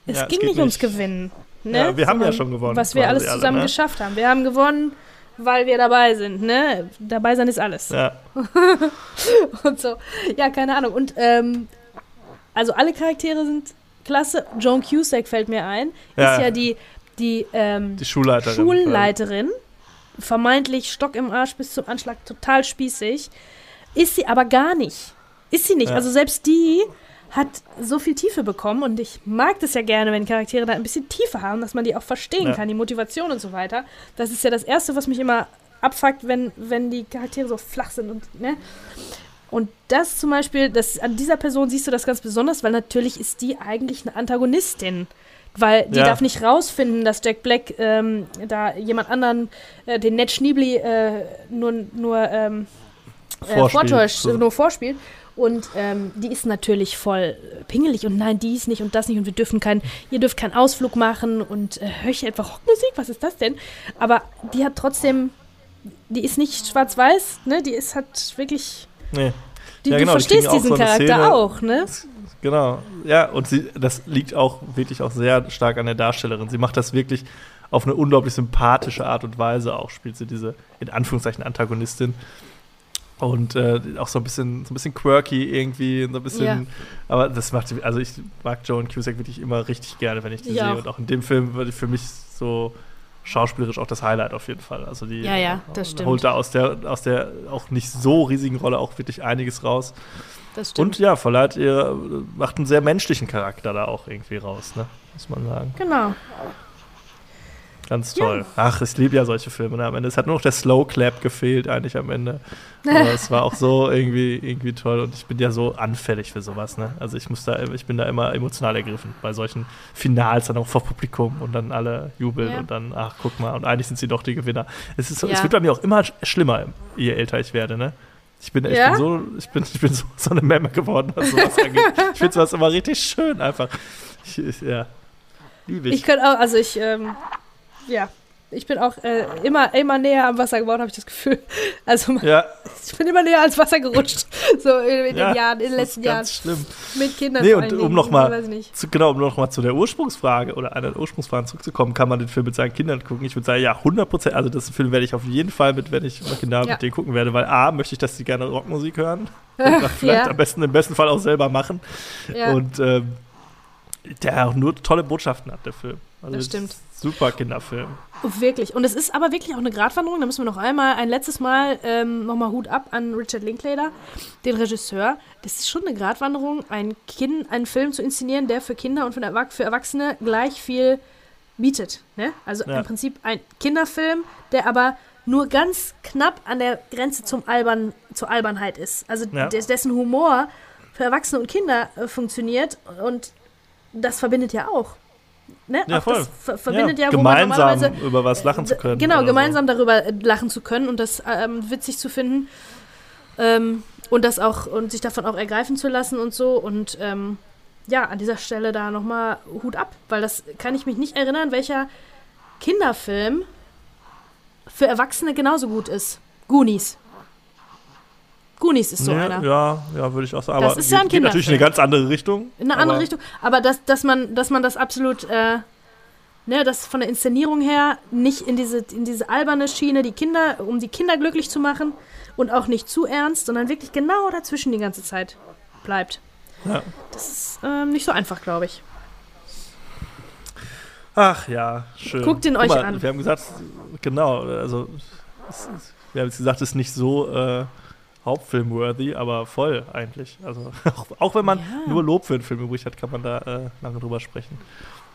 es Ja, es ging geht nicht ums nicht- Gewinnen. Ne? Ja, wir haben ja Sondern schon gewonnen, Was wir alles alle, zusammen ne? geschafft haben. Wir haben gewonnen, weil wir dabei sind. Ne? Dabei sein ist alles Ja, und so. Ja, keine Ahnung. Und ähm, also alle Charaktere sind klasse. Joan Cusack fällt mir ein. Ja. Ist ja die, die, ähm, die Schulleiterin. Schulleiterin. Vermeintlich Stock im Arsch bis zum Anschlag, total spießig. Ist sie aber gar nicht. Ist sie nicht. Ja. Also selbst die hat so viel Tiefe bekommen und ich mag das ja gerne, wenn Charaktere da ein bisschen Tiefe haben, dass man die auch verstehen Ja. kann, die Motivation und so weiter. Das ist ja das Erste, was mich immer abfuckt, wenn, wenn die Charaktere so flach sind und, ne? Und das zum Beispiel, das, an dieser Person siehst du das ganz besonders, weil natürlich ist die eigentlich eine Antagonistin. Weil die Ja. darf nicht rausfinden, dass Jack Black ähm, da jemand anderen, äh, den Ned Schneebly, äh, nur, nur, ähm, äh, Vorspielt. vortäuscht, So. nur vorspielt. Und ähm, die ist natürlich voll pingelig und nein, dies nicht und das nicht und wir dürfen kein, ihr dürft keinen Ausflug machen und äh, höre ich etwa Rockmusik, was ist das denn? Aber die hat trotzdem, die ist nicht schwarz-weiß, ne? Die ist halt wirklich, Nee, die, Ja, du genau, die verstehst auch diesen so Charakter Szene- auch, ne? genau. Ja, und sie, das liegt auch wirklich auch sehr stark an der Darstellerin. Sie macht das wirklich auf eine unglaublich sympathische Art und Weise auch, spielt sie diese, in Anführungszeichen, Antagonistin. Und äh, auch so ein bisschen, so ein bisschen quirky irgendwie, so ein bisschen. Ja. Aber das macht sie, also ich mag Joan Cusack wirklich immer richtig gerne, wenn ich die Ich sehe. Und auch in dem Film würde für mich so schauspielerisch auch das Highlight auf jeden Fall. Also die Ja, ja, äh, das stimmt. holt da aus der, aus der auch nicht so riesigen Rolle auch wirklich einiges raus. Das Und ja, verleiht ihr, macht einen sehr menschlichen Charakter da auch irgendwie raus, ne? Muss man sagen. Genau. Ganz toll. Ach, ich liebe ja solche Filme. Ne? Am Ende, es hat nur noch der Slow Clap gefehlt, eigentlich am Ende. Aber es war auch so irgendwie, irgendwie toll. Und ich bin ja so anfällig für sowas, ne? Also ich muss da, ich bin da immer emotional ergriffen bei solchen Finals dann auch vor Publikum und dann alle jubeln Ja. und dann, ach, guck mal, und eigentlich sind sie doch die Gewinner. Es, ist so, es Ja. wird bei mir auch immer sch- schlimmer, je älter ich werde, ne? Ich bin, ich Ja? bin so, ich bin, ich bin so, so eine Memme geworden, was sowas angeht. Ich finde sowas immer richtig schön, einfach. Ich, ich, ja. Liebe ich. Ich könnte auch, also ich, ähm, ja, ich bin auch äh, immer, immer näher am Wasser geworden, habe ich das Gefühl. Also ja, ich bin immer näher ans Wasser gerutscht. So in, in ja, den Jahren, in den das letzten ist Jahren. schlimm. Mit Kindern. Nee, und um Dingen. noch mal- Ich weiß nicht. Zu, genau, um noch mal zu der Ursprungsfrage oder einer der Ursprungsfragen zurückzukommen, kann man den Film mit seinen Kindern gucken? Ich würde sagen, ja, 100 Prozent. Also, das Film werde ich auf jeden Fall mit, wenn ich mal Kinder Ja. mit denen gucken werde, weil A, möchte ich, dass sie gerne Rockmusik hören. Und das vielleicht am besten, im besten Fall auch selber machen. Und ähm, der auch nur tolle Botschaften hat, der Film. Also, Das stimmt. ist Super Kinderfilm. wirklich. Und es ist aber wirklich auch eine Gratwanderung. Da müssen wir noch einmal, ein letztes Mal ähm, nochmal Hut ab an Richard Linklater, den Regisseur. Das ist schon eine Gratwanderung, ein kind, einen Film zu inszenieren, der für Kinder und für, Erwach für Erwachsene gleich viel bietet. Ne? Also Ja. im Prinzip ein Kinderfilm, der aber nur ganz knapp an der Grenze zum Albern, zur Albernheit ist. Also Ja. des, dessen Humor für Erwachsene und Kinder äh, funktioniert und das verbindet ja auch. Ne? Ja, voll. das ver verbindet ja, wo man gemeinsam normalerweise über was lachen zu können. Genau, gemeinsam darüber äh, lachen zu können und das ähm, witzig zu finden. Ähm, und das auch, und sich davon auch ergreifen zu lassen und so. Und ähm, ja, an dieser Stelle da nochmal Hut ab, weil das kann ich mich nicht erinnern, welcher Kinderfilm für Erwachsene genauso gut ist. Goonies. Goonies ist So. ja, einer. ja, ja, würde ich auch sagen. Das Aber ist ja ein geht, geht natürlich in eine ganz andere Richtung. In eine andere Richtung. Aber dass, dass, man, dass man das absolut, äh, ne, das von der Inszenierung her nicht in diese, in diese alberne Schiene, die Kinder, um die Kinder glücklich zu machen und auch nicht zu ernst, sondern wirklich genau dazwischen die ganze Zeit bleibt. Ja. Das ist ähm, nicht so einfach, glaube ich. Ach ja, schön. Guckt ihn euch mal, an. Wir haben gesagt, genau, also es ist, wir haben jetzt gesagt, es ist nicht so äh, Hauptfilm-worthy, aber voll eigentlich. Also auch, auch wenn man Ja. nur Lob für einen Film übrig hat, kann man da äh, lange drüber sprechen.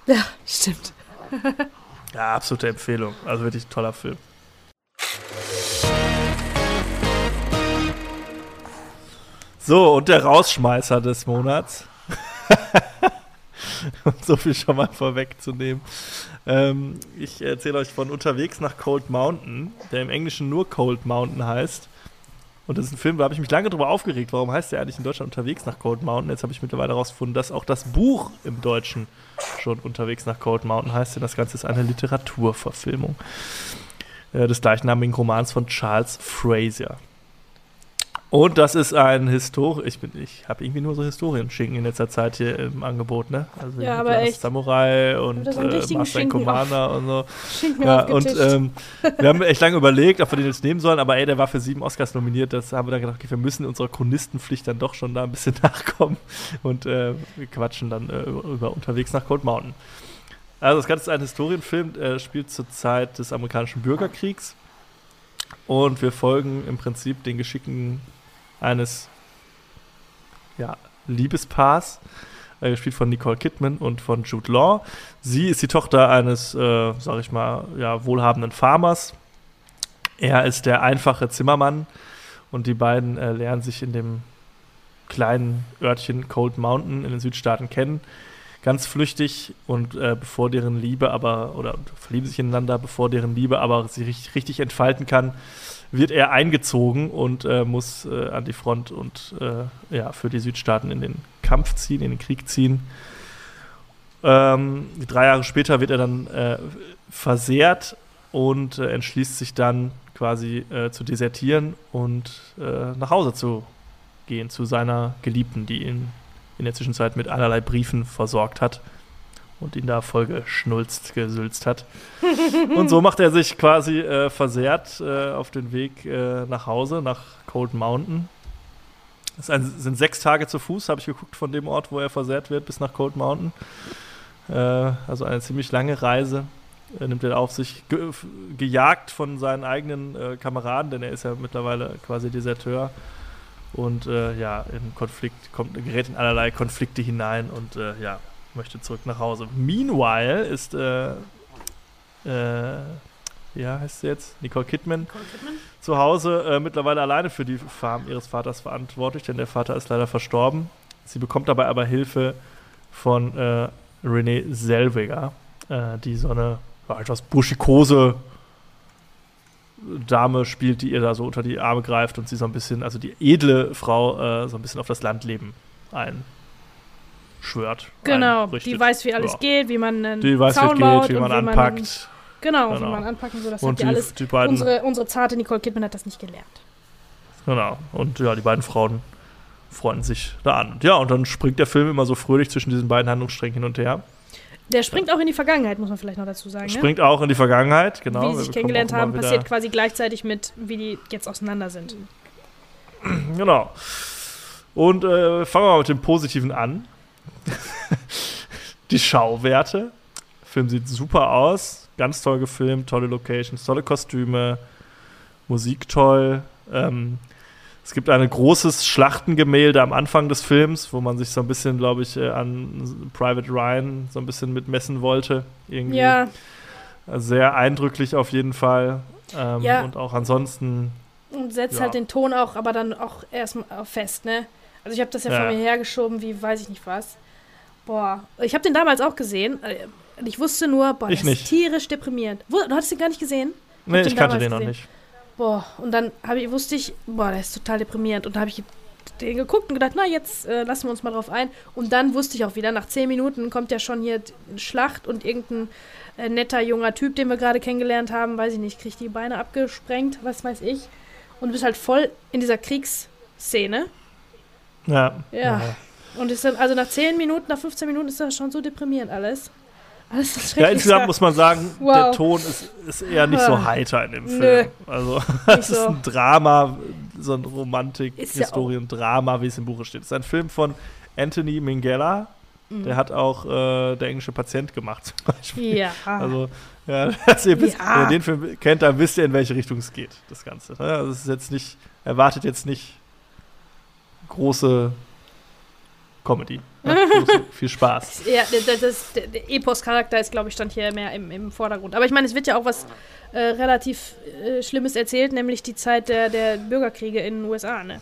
Ja, stimmt. Ja, absolute Empfehlung. Also wirklich ein toller Film. So, und der Rausschmeißer des Monats. um so viel schon mal vorwegzunehmen. Ähm, ich erzähle euch von Unterwegs nach Cold Mountain, der im Englischen nur Cold Mountain heißt. Und das ist ein Film, da habe ich mich lange darüber aufgeregt, warum heißt der eigentlich in Deutschland unterwegs nach Cold Mountain? Jetzt habe ich mittlerweile herausgefunden, dass auch das Buch im Deutschen schon unterwegs nach Cold Mountain heißt, denn das Ganze ist eine Literaturverfilmung äh, des gleichnamigen Romans von Charles Fraser. Und das ist ein Historie. Ich, ich habe irgendwie nur so Historienschinken in letzter Zeit hier im Angebot, ne? Also ja, aber echt. Samurai und äh, Master Commander und so. ja, und ähm, wir haben echt lange überlegt, ob wir den jetzt nehmen sollen, aber ey, der war für sieben Oscars nominiert. Das haben wir dann gedacht, okay, wir müssen unserer Chronistenpflicht dann doch schon da ein bisschen nachkommen. Und äh, wir quatschen dann äh, über unterwegs nach Cold Mountain. Also das Ganze ist ein Historienfilm, er spielt zur Zeit des amerikanischen Bürgerkriegs. Und wir folgen im Prinzip den Geschicken eines ja, Liebespaars, äh, gespielt von Nicole Kidman und von Jude Law. Sie ist die Tochter eines, äh, sag ich mal, ja, wohlhabenden Farmers. Er ist der einfache Zimmermann und die beiden äh, lernen sich in dem kleinen Örtchen Cold Mountain in den Südstaaten kennen. Ganz flüchtig und äh, bevor deren Liebe aber, oder verlieben sich ineinander, bevor deren Liebe aber sich richtig, richtig entfalten kann, wird er eingezogen und äh, muss äh, an die Front und äh, ja, für die Südstaaten in den Kampf ziehen, in den Krieg ziehen. Ähm, drei Jahre später wird er dann äh, versehrt und äh, entschließt sich dann quasi äh, zu desertieren und nach Hause zu gehen zu seiner Geliebten, die ihn in der Zwischenzeit mit allerlei Briefen versorgt hat und ihn da voll geschnulzt, gesülzt hat. und so macht er sich quasi äh, versehrt äh, auf den Weg äh, nach Hause, nach Cold Mountain. Ein, sind sechs Tage zu Fuß, habe ich geguckt, von dem Ort, wo er versehrt wird, bis nach Cold Mountain. Äh, also eine ziemlich lange Reise. Er nimmt er auf sich, ge gejagt von seinen eigenen äh, Kameraden, denn er ist ja mittlerweile quasi Deserteur. Und äh, ja, in Konflikt kommt, gerät in allerlei Konflikte hinein und ja, möchte zurück nach Hause. Meanwhile ist, äh, äh, ja, heißt sie jetzt? Nicole Kidman, Nicole Kidman? zu Hause äh, mittlerweile alleine für die Farm ihres Vaters verantwortlich, denn der Vater ist leider verstorben. Sie bekommt dabei aber Hilfe von äh, Renee Selweger, äh, die so eine ja, etwas buschikose Dame spielt, die ihr da so unter die Arme greift und sie so ein bisschen, also die edle Frau, äh, so ein bisschen auf das Landleben ein schwört. Genau, die weiß, wie alles ja. geht, wie man einen die weiß, Zaun wie geht, wie man wie anpackt. Man, genau, genau, wie man anpacken so, das und hat die, alles. Die beiden, unsere, unsere zarte Nicole Kidman hat das nicht gelernt. Genau, und ja, die beiden Frauen freuen sich da an. Ja, und dann springt der Film immer so fröhlich zwischen diesen beiden Handlungssträngen hin und her. Der springt auch in die Vergangenheit, muss man vielleicht noch dazu sagen. Ne? Springt ne? auch in die Vergangenheit, genau. Wie sie sich kennengelernt haben, passiert quasi gleichzeitig mit, wie die jetzt auseinander sind. Genau. Und äh, fangen wir mal mit dem Positiven an. die Schauwerte. Der Film sieht super aus, ganz toll gefilmt, tolle Locations, tolle Kostüme, Musik toll. Ähm, es gibt ein großes Schlachtengemälde am Anfang des Films, wo man sich so ein bisschen, glaube ich, äh, an Private Ryan so ein bisschen mitmessen wollte. Irgendwie. Ja. Sehr eindrücklich auf jeden Fall. Ähm, ja. Und auch ansonsten. Und setzt ja. halt den Ton auch, aber dann auch erstmal fest, ne? Also ich habe das ja, ja, vor mir hergeschoben, wie weiß ich nicht was. Boah, ich habe den damals auch gesehen. Äh, ich wusste nur, boah, ich das ist tierisch deprimierend. Du hattest den gar nicht gesehen? Ich nee, ich kannte den noch nicht. Boah, und dann ich, wusste ich, boah, der ist total deprimierend. Und da habe ich den geguckt und gedacht, na, jetzt äh, lassen wir uns mal drauf ein. Und dann wusste ich auch wieder, nach zehn Minuten kommt ja schon hier eine Schlacht und irgendein äh, netter junger Typ, den wir gerade kennengelernt haben, weiß ich nicht, kriegt die Beine abgesprengt, was weiß ich. Und du bist halt voll in dieser Kriegsszene. Ja. Ja. ja. Und ist dann, also nach 10 Minuten, nach 15 Minuten ist das schon so deprimierend alles. Alles ist Ja, insgesamt muss man sagen, wow. der Ton ist, ist eher nicht so heiter in dem Film. Nö, also, es ist ein Drama, so ein Romantik-Historien-Drama, wie es im Buche steht. Es ist ein Film von Anthony Minghella. Mhm. Der hat auch äh, der englische Patient gemacht, zum Beispiel. Ja. Also, ja, ihr wisst, ja. wenn ihr den Film kennt, dann wisst ihr, in welche Richtung es geht, das Ganze. Ne? Also, es ist jetzt nicht, erwartet jetzt nicht große Comedy. Ja, viel Spaß. Ja, das, das, der Epos-Charakter ist, glaube ich, stand hier mehr im, im Vordergrund. Aber ich meine, es wird ja auch was äh, relativ äh, Schlimmes erzählt, nämlich die Zeit der, der Bürgerkriege in den USA, ne?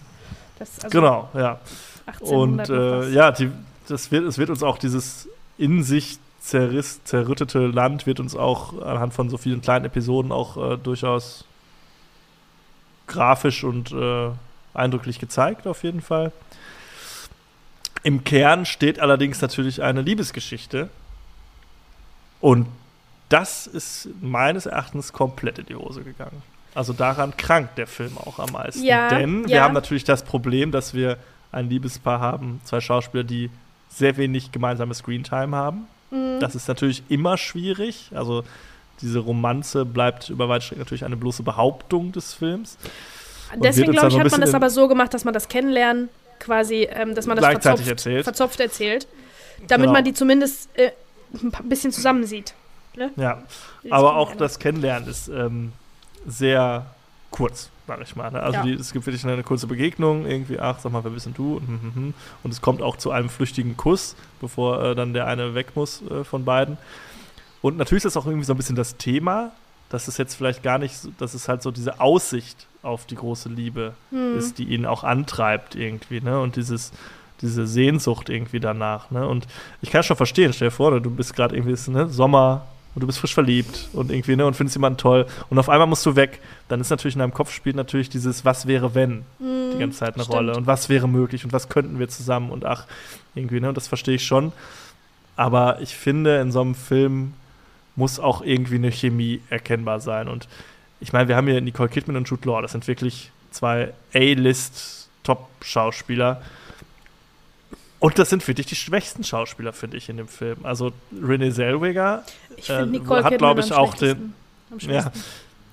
Das, also Genau, ja. 1800 Und äh, ja, die, das wird, es wird uns auch dieses in sich zerriss, zerrüttete Land wird uns auch anhand von so vielen kleinen Episoden auch äh, durchaus grafisch und äh, eindrücklich gezeigt, auf jeden Fall. Im Kern steht allerdings natürlich eine Liebesgeschichte. Und das ist meines Erachtens komplett in die Hose gegangen. Also daran krankt der Film auch am meisten. Ja, Denn wir ja. haben natürlich das Problem, dass wir ein Liebespaar haben, zwei Schauspieler, die sehr wenig gemeinsame Screentime haben. Mhm. Das ist natürlich immer schwierig. Also diese Romanze bleibt über weite Strecken natürlich eine bloße Behauptung des Films. und Deswegen, glaube ich, hat man das aber so gemacht, dass man das Kennenlernen quasi, ähm, dass man das Gleichzeitig verzopft erzählt. verzopft erzählt. Damit Genau. man die zumindest äh, ein bisschen zusammen sieht. Ja, Dieses aber auch das Kennenlernen ist ähm, sehr kurz, sag ich mal. Ne? Also Ja. die, es gibt wirklich eine kurze Begegnung, irgendwie, ach, sag mal, wer bist denn du? Und, hm, hm, hm. und es kommt auch zu einem flüchtigen Kuss, bevor äh, dann der eine weg muss äh, von beiden. Und natürlich ist das auch irgendwie so ein bisschen das Thema, dass es jetzt vielleicht gar nicht, so, dass es halt so diese Aussicht auf die große Liebe Hm. ist, die ihn auch antreibt irgendwie, ne? Und dieses, diese Sehnsucht irgendwie danach, ne? Und ich kann schon verstehen, stell dir vor, du bist gerade irgendwie, ne, Sommer und du bist frisch verliebt und irgendwie, ne, und findest jemanden toll und auf einmal musst du weg. Dann ist natürlich in deinem Kopf spielt natürlich dieses Was wäre wenn die ganze Zeit eine Hm, stimmt. Rolle und was wäre möglich und was könnten wir zusammen und ach, irgendwie, ne, und das verstehe ich schon. Aber ich finde, in so einem Film muss auch irgendwie eine Chemie erkennbar sein. Und ich meine, wir haben hier Nicole Kidman und Jude Law, das sind wirklich zwei A-List-Top-Schauspieler. Und das sind wirklich die schwächsten Schauspieler, finde ich, in dem Film. Also Renee Zellweger, äh, hat, Kidman glaub ich, auch. Am ja.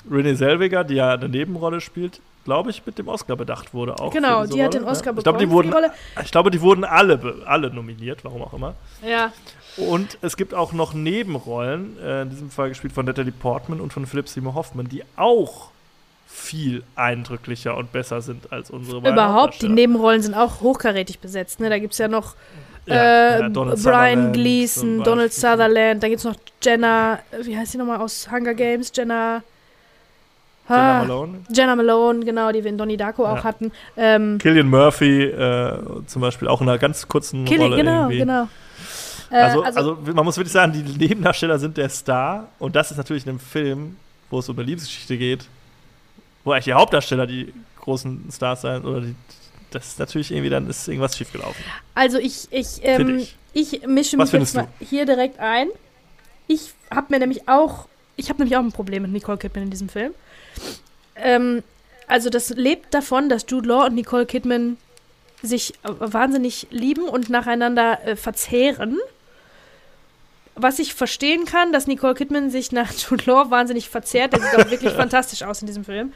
Renee Zellweger, die ja eine Nebenrolle spielt, glaube ich, mit dem Oscar bedacht wurde auch. Genau, für diese die hat Rolle, den Oscar ja. Ich glaube, die bekommen für wurden, die Rolle. ich glaube, die wurden alle, alle nominiert, warum auch immer. Ja, Und es gibt auch noch Nebenrollen, äh, in diesem Fall gespielt von Natalie Portman und von Philip Seymour Hoffman, die auch viel eindrücklicher und besser sind als unsere beiden überhaupt. Die. Nebenrollen sind auch hochkarätig besetzt. Ne? Da gibt es ja noch Ja, äh, ja, Brian Sutherland Gleason, Donald. Sutherland. Da gibt es noch Jenna, wie heißt sie nochmal aus Hunger Games? Jenna. Jenna Malone. Jenna Malone, genau, die wir in Donnie Darko auch Ja. hatten. Ähm, Killian Murphy äh, zum Beispiel auch in einer ganz kurzen Killy, Rolle genau, irgendwie. genau. Äh, Also, also, man muss wirklich sagen, die Nebendarsteller sind der Star und das ist natürlich in einem Film, wo es um eine Liebesgeschichte geht, wo eigentlich die Hauptdarsteller die großen Stars sein oder die, das ist natürlich irgendwie dann ist irgendwas schiefgelaufen. Also ich, ich, ähm, ich. ich. mische mich jetzt mal hier direkt ein. Ich habe mir nämlich auch, ich habe nämlich auch ein Problem mit Nicole Kidman in diesem Film. Ähm, also das lebt davon, dass Jude Law und Nicole Kidman sich wahnsinnig lieben und nacheinander äh, verzehren. Was ich verstehen kann, dass Nicole Kidman sich nach Jude Law wahnsinnig verzehrt. Der sieht auch wirklich fantastisch aus in diesem Film.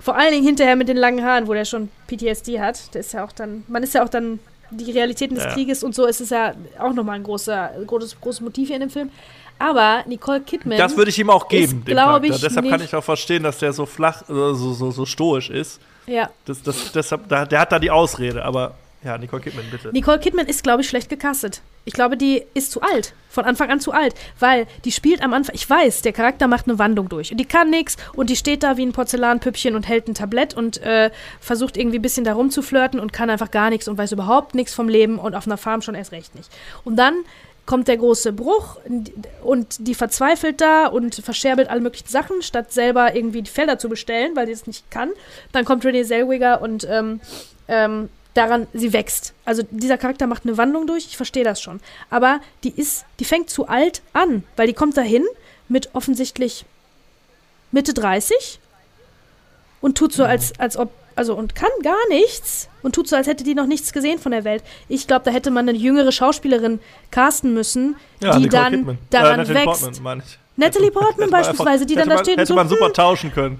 Vor allen Dingen hinterher mit den langen Haaren, wo der schon PTSD hat. Der ist ja auch dann, man ist ja auch dann die Realitäten des Ja. Krieges und so ist es ja auch nochmal ein großer, großes, großes Motiv hier in dem Film. Aber Nicole Kidman. Das würde ich ihm auch geben, ist, dem glaub Charakter. ich, Deshalb kann ich auch verstehen, dass der so flach, äh, so, so, so stoisch ist. ja, Das, das, deshalb, der hat da die Ausrede, aber ja, Nicole Kidman, bitte. Nicole Kidman ist, glaube ich, schlecht gecastet. Ich glaube, die ist zu alt. Von Anfang an zu alt. Weil die spielt am Anfang, ich weiß, der Charakter macht eine Wandlung durch. Und die kann nichts und die steht da wie ein Porzellanpüppchen und hält ein Tablett und äh, versucht irgendwie ein bisschen da rumzuflirten und kann einfach gar nichts und weiß überhaupt nichts vom Leben und auf einer Farm schon erst recht nicht. Und dann kommt der große Bruch und die verzweifelt da und verscherbelt alle möglichen Sachen, statt selber irgendwie die Felder zu bestellen, weil sie es nicht kann. Dann kommt Renee Zellweger und ähm, ähm, daran, sie wächst. Also dieser Charakter macht eine Wandlung durch, ich verstehe das schon. Aber die ist, die fängt zu alt an, weil die kommt dahin mit offensichtlich Mitte 30 und tut so, als, als ob, also und kann gar nichts und tut so, als hätte die noch nichts gesehen von der Welt. Ich glaube, da hätte man eine jüngere Schauspielerin casten müssen, die Nicole dann Kidman. daran äh, wächst. Portman, meine ich. Natalie Portman man beispielsweise, die dann hätte da man, steht und Hätte so, man super hm, tauschen können.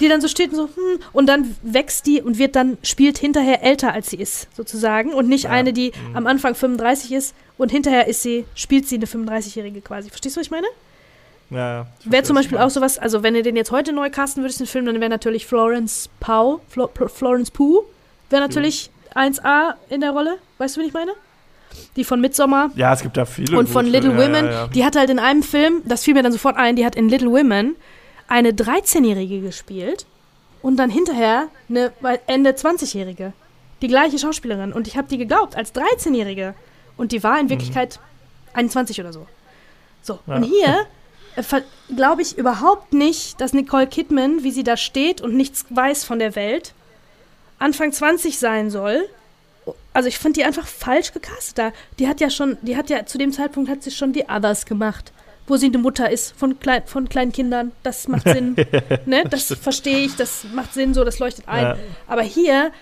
die dann so steht und so, hm, und dann wächst die und wird dann, spielt hinterher älter als sie ist, sozusagen. Und nicht Ja, eine, die mhm. am Anfang 35 ist und hinterher ist sie, spielt sie eine 35-Jährige quasi. Verstehst du, was ich meine? Ja, ja, Wäre zum Beispiel auch sowas, also wenn du den jetzt heute neu casten würdest, den Film, dann wäre natürlich Florence Pugh, Flo, Florence Pugh, wäre natürlich 1A in der Rolle. Weißt du, wen ich meine? Die von Midsommar. Ja, es gibt ja viele. Und von gute, Little ja, Women, Ja, ja. die hat halt in einem Film, das fiel mir dann sofort ein, die hat in Little Women eine 13-Jährige gespielt und dann hinterher eine Ende 20-Jährige. Die gleiche Schauspielerin. Und ich habe die geglaubt als 13-Jährige. Und die war in Wirklichkeit 21 oder so. So, Ja. und hier äh, glaube ich überhaupt nicht, dass Nicole Kidman, wie sie da steht und nichts weiß von der Welt, Anfang 20 sein soll. Also ich fand die einfach falsch gecastet da. Die hat ja schon, die hat ja zu dem Zeitpunkt hat sie schon die Others gemacht, wo sie eine Mutter ist von, klein, von kleinen Kindern. Das macht Sinn. ne? Das verstehe ich, das macht Sinn, so, das leuchtet ein. Ja. Aber hier,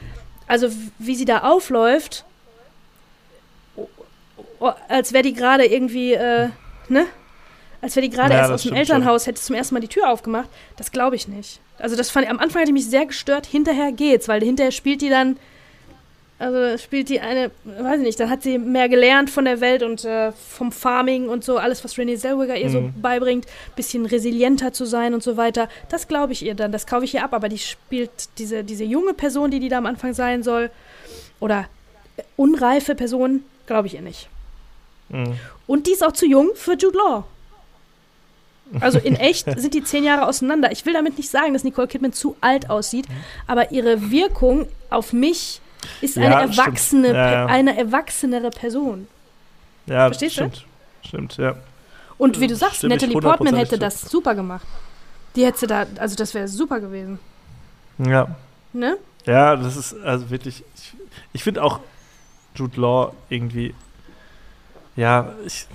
also wie sie da aufläuft, als wäre die gerade irgendwie, äh, ne? Als wäre die gerade Ja, erst aus dem Elternhaus, hätte zum ersten Mal die Tür aufgemacht. Das glaube ich nicht. Also das fand ich, am Anfang hat die mich sehr gestört, hinterher geht's, weil hinterher spielt die dann, also spielt die eine, weiß ich nicht, dann hat sie mehr gelernt von der Welt und äh, vom Farming und so, alles, was Renée Zellweger ihr so Mhm. beibringt, bisschen resilienter zu sein und so weiter. Das glaube ich ihr dann, das kaufe ich ihr ab, aber die spielt diese, diese junge Person, die die da am Anfang sein soll, oder äh, unreife Person, glaube ich ihr nicht. Mhm. Und die ist auch zu jung für Jude Law. Also in echt sind die zehn Jahre auseinander. Ich will damit nicht sagen, dass Nicole Kidman zu alt aussieht, aber ihre Wirkung auf mich ist eine Ja, stimmt. erwachsene, Ja, eine erwachsenere Person. Ja, Verstehst du? stimmt. Stimmt, ja. Und wie du sagst, Stimme ich Natalie Portman hätte hundertprozentig das super gemacht. Die hätte da, also das wäre super gewesen. Ja. Ne? Ja, das ist also wirklich. Ich, ich finde auch Jude Law irgendwie. Ja, ich,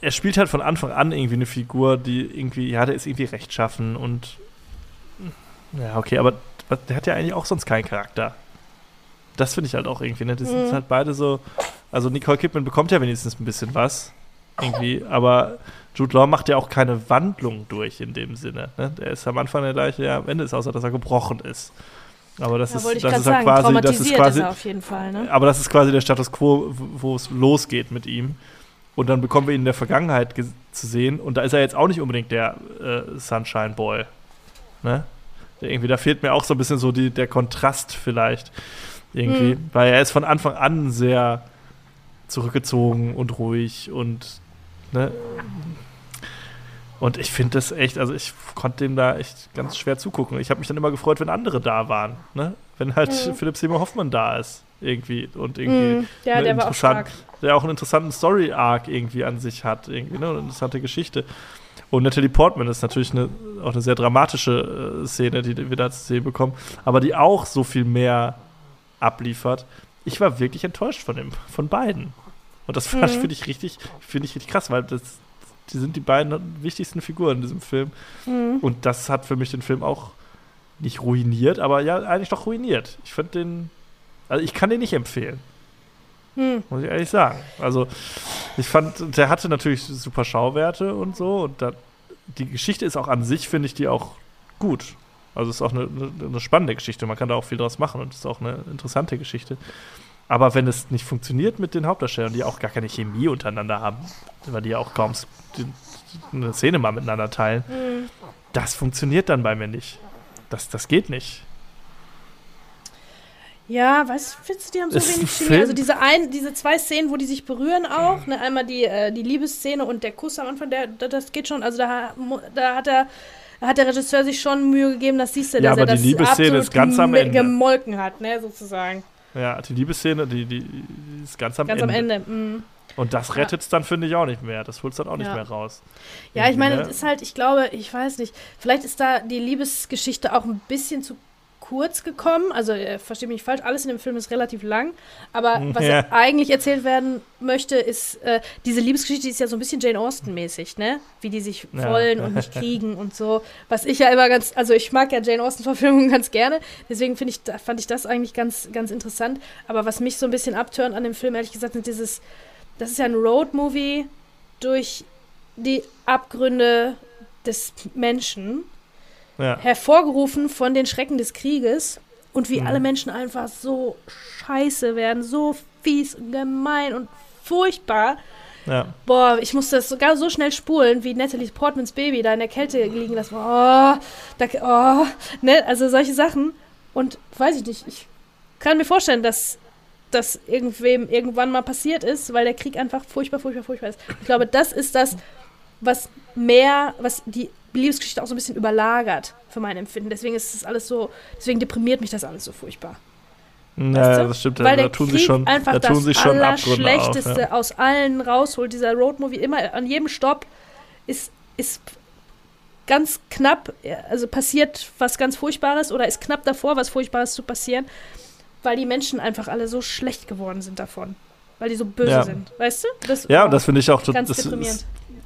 er- spielt halt von Anfang an irgendwie eine Figur, die irgendwie, ja, der ist irgendwie rechtschaffen und. Ja, okay, aber der hat ja eigentlich auch sonst keinen Charakter. Das finde ich halt auch irgendwie, ne? Die sind Mhm. halt beide so. Also Nicole Kidman bekommt ja wenigstens ein bisschen was. Irgendwie, aber Jude Law macht ja auch keine Wandlung durch in dem Sinne. Ne? Der ist am Anfang der gleiche, ja, am Ende ist außer, dass er gebrochen ist. Aber das Da ist, das ist halt quasi, das ist quasi, ist auf jeden Fall. Ne? aber das ist quasi der Status quo, wo es losgeht mit ihm. Und dann bekommen wir ihn in der Vergangenheit zu sehen. Und da ist er jetzt auch nicht unbedingt der äh, Sunshine Boy. Ne? Der irgendwie, da fehlt mir auch so ein bisschen so die, der Kontrast vielleicht. Irgendwie. Mhm. Weil er ist von Anfang an sehr zurückgezogen und ruhig und ne? Und ich finde das echt, also ich konnte dem da echt ganz schwer zugucken. Ich habe mich dann immer gefreut, wenn andere da waren. Ne? Wenn halt Mhm. Philipp Seymour Hoffmann da ist. Irgendwie. Und irgendwie Mhm. Ja, der war auch stark. der auch einen interessanten Story-Arc irgendwie an sich hat, irgendwie, ne? Eine interessante Geschichte. Und Natalie Portman ist natürlich eine, auch eine sehr dramatische äh, Szene, die wir da zu sehen bekommen, aber die auch so viel mehr abliefert. Ich war wirklich enttäuscht von dem, von beiden. Und das Mhm. finde ich richtig, finde ich richtig krass, weil das, die sind die beiden wichtigsten Figuren in diesem Film. Mhm. Und das hat für mich den Film auch nicht ruiniert, aber ja, eigentlich doch ruiniert. Ich finde den, also ich kann den nicht empfehlen. Mhm. Muss ich ehrlich sagen. Also, ich fand, der hatte natürlich super Schauwerte und so. Und da, die Geschichte ist auch an sich, finde ich, die auch gut. Also, es ist auch eine, eine, spannende Geschichte. Man kann da auch viel draus machen und es ist auch eine interessante Geschichte. Aber wenn es nicht funktioniert mit den Hauptdarstellern, die auch gar keine Chemie untereinander haben, weil die ja auch kaum eine Szene mal miteinander teilen, Mhm. das funktioniert dann bei mir nicht. Das, das geht nicht. Ja, was findest du, die haben so Ist wenig Chemie? Also diese ein, diese zwei Szenen, wo die sich berühren auch, ne, einmal die, äh, die Liebesszene und der Kuss am Anfang, der, das geht schon, also da, da hat er hat der Regisseur sich schon Mühe gegeben, das siehst du, Ja, dass er aber die das Liebesszene ist ganz am Ende. gemolken hat, ne, sozusagen. Ja, die Liebesszene, die, die die ist ganz am Ganz Ende. am Ende. mhm. Und das Ja. rettet es dann, finde ich, auch nicht mehr. Das holt es dann auch nicht Ja. mehr raus. Ja, ich meine, ne? es ist halt, ich glaube, ich weiß nicht, vielleicht ist da die Liebesgeschichte auch ein bisschen zu kurz gekommen. Also, äh, verstehe mich nicht falsch, alles in dem Film ist relativ lang. Aber was Ja. eigentlich erzählt werden möchte, ist, äh, diese Liebesgeschichte die ist ja so ein bisschen Jane Austen-mäßig, ne? Wie die sich Ja. wollen und nicht kriegen und so. Was ich ja immer ganz, also ich mag ja Jane Austen-Verfilmungen ganz gerne. Deswegen ich, fand ich das eigentlich ganz, ganz interessant. Aber was mich so ein bisschen abturnt an dem Film, ehrlich gesagt, sind dieses, das ist ja ein Road-Movie durch die Abgründe des Menschen, Ja. hervorgerufen von den Schrecken des Krieges und wie Mhm. alle Menschen einfach so scheiße werden, so fies und gemein und furchtbar. ja. Boah, ich musste das sogar so schnell spulen, wie Natalie Portmans Baby da in der Kälte liegen lassen. Oh, da, oh, ne, also solche Sachen. Und weiß ich nicht, ich kann mir vorstellen, dass das irgendwem irgendwann mal passiert ist, weil der Krieg einfach furchtbar, furchtbar, furchtbar ist. Ich glaube, das ist das, was mehr, was die Liebesgeschichte auch so ein bisschen überlagert für mein Empfinden. Deswegen ist das alles so, deswegen deprimiert mich das alles so furchtbar. Ja, das stimmt. Weil da der tun Krieg sich schon, einfach da tun das sich schon Abgründe auf. Allerschlechteste Ja. aus allen rausholt. Dieser Roadmovie immer an jedem Stopp ist, ist ganz knapp, also passiert was ganz Furchtbares oder ist knapp davor, was Furchtbares zu passieren, weil die Menschen einfach alle so schlecht geworden sind davon. Weil die so böse Ja. sind. Weißt du? Das, Ja, und das finde ich auch tot-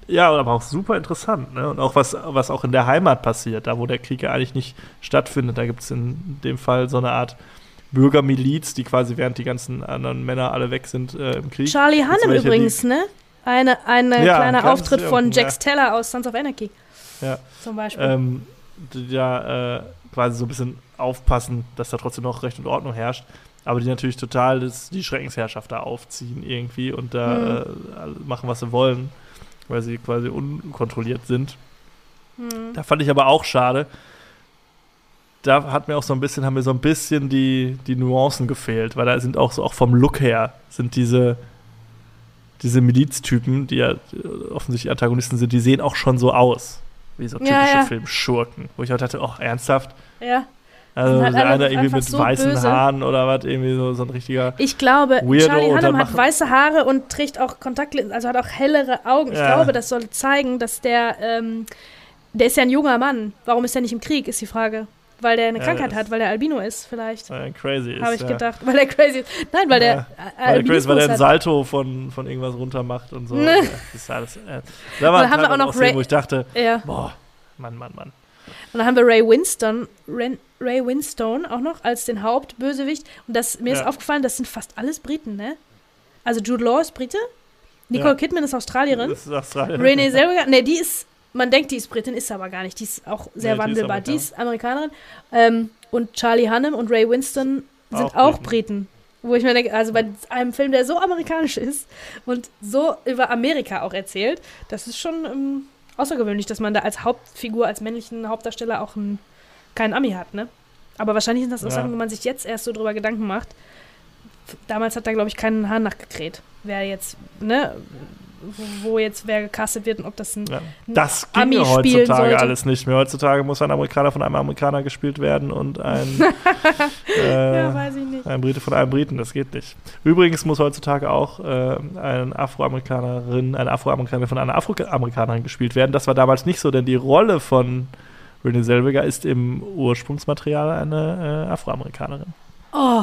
ja, aber auch super interessant. Ne? Und auch was, was auch in der Heimat passiert, da wo der Krieg ja eigentlich nicht stattfindet. Da gibt es in dem Fall so eine Art Bürgermiliz, die quasi während die ganzen anderen Männer alle weg sind äh, im Krieg. Charlie die- übrigens, ne? Eine, eine Ja, kleiner Auftritt von ja. Jax Teller aus Sons of Anarchy. Ja. Zum Beispiel. ähm, die ja äh, quasi so ein bisschen aufpassen, dass da trotzdem noch Recht und Ordnung herrscht. Aber die natürlich total das, die Schreckensherrschaft da aufziehen irgendwie und da Mhm. äh, machen, was sie wollen, weil sie quasi unkontrolliert sind. Hm. Da fand ich aber auch schade. Da hat mir auch so ein bisschen, haben mir so ein bisschen die, die Nuancen gefehlt, weil da sind auch so, auch vom Look her, sind diese, diese Miliztypen, die ja äh, offensichtlich Antagonisten sind, die sehen auch schon so aus. Wie so typische Ja, ja. Filmschurken. Wo ich auch dachte, oh, ernsthaft? Ja. Also halt der alle eine irgendwie mit so weißen böse. Haaren oder was, irgendwie so, so ein richtiger. Ich glaube, Weirdo Charlie Hunnam hat weiße Haare und trägt auch Kontaktlinsen, also hat auch hellere Augen. Ich Ja. glaube, das soll zeigen, dass der, ähm, der ist ja ein junger Mann. Warum ist er nicht im Krieg, ist die Frage. Weil der eine Ja, Krankheit hat, weil der Albino ist, vielleicht. Äh, crazy ist. Habe ich ja. gedacht. Weil der crazy ist. Nein, weil der Ja, äh, Weil der, crazy, weil der einen hat. Salto von, von irgendwas runter macht und so. Ne. Das ist alles, äh, da war dann haben wir auch noch Ray- wo ich dachte, Ja. boah, Mann, Mann, Mann. Und dann haben wir Ray Winston, Ren, Ray Winstone auch noch als den Hauptbösewicht. Und das, mir ist Ja. aufgefallen, das sind fast alles Briten, ne? Also Jude Law ist Brite, Nicole Ja. Kidman ist Australierin, Das ist Australien. Renee Zellweger, ne, die ist, man denkt, die ist Britin, ist aber gar nicht. Die ist auch sehr Nee, die ist wandelbar. Die ist Amerikanerin. Ähm, und Charlie Hunnam und Ray Winston sind Auch auch, Briten. Briten. Wo ich mir denke, also bei einem Film, der so amerikanisch ist und so über Amerika auch erzählt, das ist schon ähm, außergewöhnlich, dass man da als Hauptfigur, als männlichen Hauptdarsteller auch einen, keinen Ami hat, ne? Aber wahrscheinlich sind das auch Ja. Sachen, wo man sich jetzt erst so drüber Gedanken macht. Damals hat da, glaube ich, keinen Haar nachgekräht. Wer jetzt, ne? Wo jetzt wer gecastet wird und ob das ein Ja. Das Ami ginge spielen heutzutage alles nicht mehr. Heutzutage muss ein Amerikaner von einem Amerikaner gespielt werden und ein, äh, Ja, weiß ich nicht. ein Brite von einem Briten. Das geht nicht. Übrigens muss heutzutage auch äh, eine Afroamerikanerin, eine Afroamerikanerin von einer Afroamerikanerin gespielt werden. Das war damals nicht so, denn die Rolle von Renée Zellweger ist im Ursprungsmaterial eine äh, Afroamerikanerin. Oh,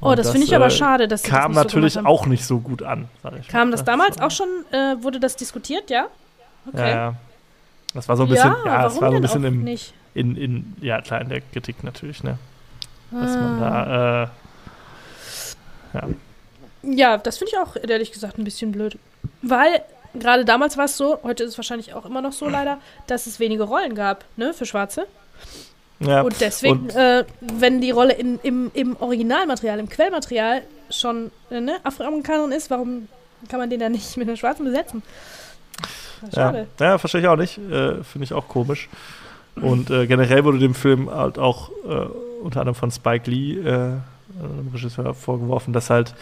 oh Und das finde ich aber äh, schade, dass das Kam so natürlich haben. auch nicht so gut an. Sag ich Kam mal, das ne? damals auch schon, äh, wurde das diskutiert, ja? Ja, ja. Das war so ein ja, bisschen, ja, warum das war so ein bisschen im, nicht? in, in, ja klar, in der Kritik natürlich, ne? Dass man Ah. da, äh, ja. Ja, das finde ich auch ehrlich gesagt ein bisschen blöd. Weil gerade damals war es so, heute ist es wahrscheinlich auch immer noch so leider, dass es wenige Rollen gab, ne, für Schwarze. Ja. und deswegen, und- äh, wenn die Rolle in, im, im Originalmaterial, im Quellmaterial schon äh, ne, Afroamerikanerin ist, warum kann man den dann nicht mit einer Schwarzen besetzen? ja. Schade. ja, verstehe ich auch nicht. Äh, Finde ich auch komisch. Und äh, generell wurde dem Film halt auch äh, unter anderem von Spike Lee, äh, dem Regisseur, vorgeworfen, dass halt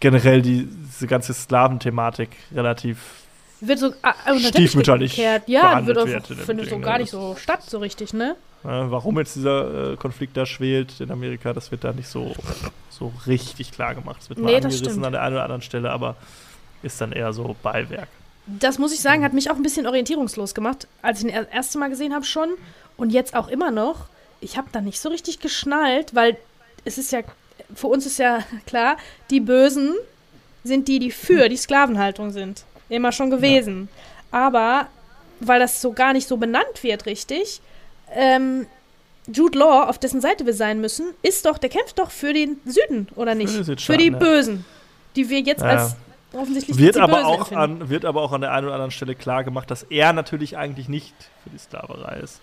generell die, diese ganze Sklaventhematik relativ Wird so unter Teppich Stiefmütterlich gekehrt. Ja, wird auch, wird findet so gar ne? nicht so statt, so richtig, ne? Äh, warum jetzt dieser äh, Konflikt da schwelt in Amerika, das wird da nicht so, so richtig klar gemacht. Es wird mal Nee, das angerissen an der einen oder anderen Stelle, aber ist dann eher so Beiwerk. Das muss ich sagen, hat mich auch ein bisschen orientierungslos gemacht, als ich ihn das erste Mal gesehen habe schon und jetzt auch immer noch. Ich habe da nicht so richtig geschnallt, weil es ist ja, für uns ist ja klar, die Bösen sind die, die für die Sklavenhaltung sind. Immer schon gewesen. Aber weil das so gar nicht so benannt wird, richtig, ähm, Jude Law, auf dessen Seite wir sein müssen, ist doch, der kämpft doch für den Süden, oder nicht? Für, Südstaaten, die ja. Bösen, die wir jetzt Ja. als offensichtlich Wird die aber, auch empfinden. an, wird aber auch an der einen oder anderen Stelle klar gemacht, dass er natürlich eigentlich nicht für die Sklaverei ist.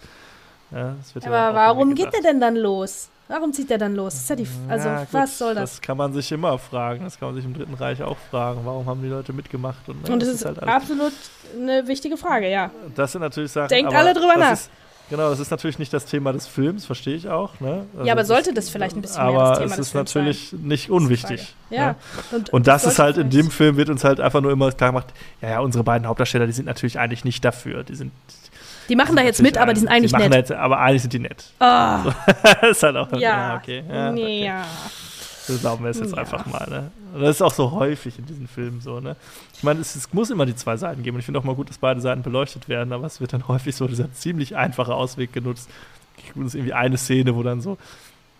Ja, das wird ja dann Aber warum geht er denn dann los? Warum zieht er dann los? Das ist ja die, also, Ja, gut, was soll das? Das kann man sich immer fragen. Das kann man sich im Dritten Reich auch fragen. Warum haben die Leute mitgemacht? Und, ne, Und das ist halt absolut eine wichtige Frage, ja. Das sind natürlich Sachen. Denkt alle drüber das nach. Ist, genau, das ist natürlich nicht das Thema des Films, verstehe ich auch. Ne? Also ja, aber das sollte ist- das vielleicht ein bisschen mehr aber das Thema es ist natürlich nicht sein? unwichtig. Ja. ne? Und, Und das ist sollte halt in dem Film wird uns halt einfach nur immer klar gemacht, ja, ja, unsere beiden Hauptdarsteller, die sind natürlich eigentlich nicht dafür. Die sind, Die machen da jetzt mit, aber die sind eigentlich die nett. Jetzt, aber eigentlich sind die nett. Ah, das ist halt auch. ja. okay. Ja, okay. ja. Das glauben wir es jetzt Ja. einfach mal, ne? Das ist auch so häufig in diesen Filmen so, ne? Ich meine, es, es muss immer die zwei Seiten geben. Und ich finde auch mal gut, dass beide Seiten beleuchtet werden, aber es wird dann häufig so dieser ziemlich einfache Ausweg genutzt. Es gibt irgendwie eine Szene, wo dann so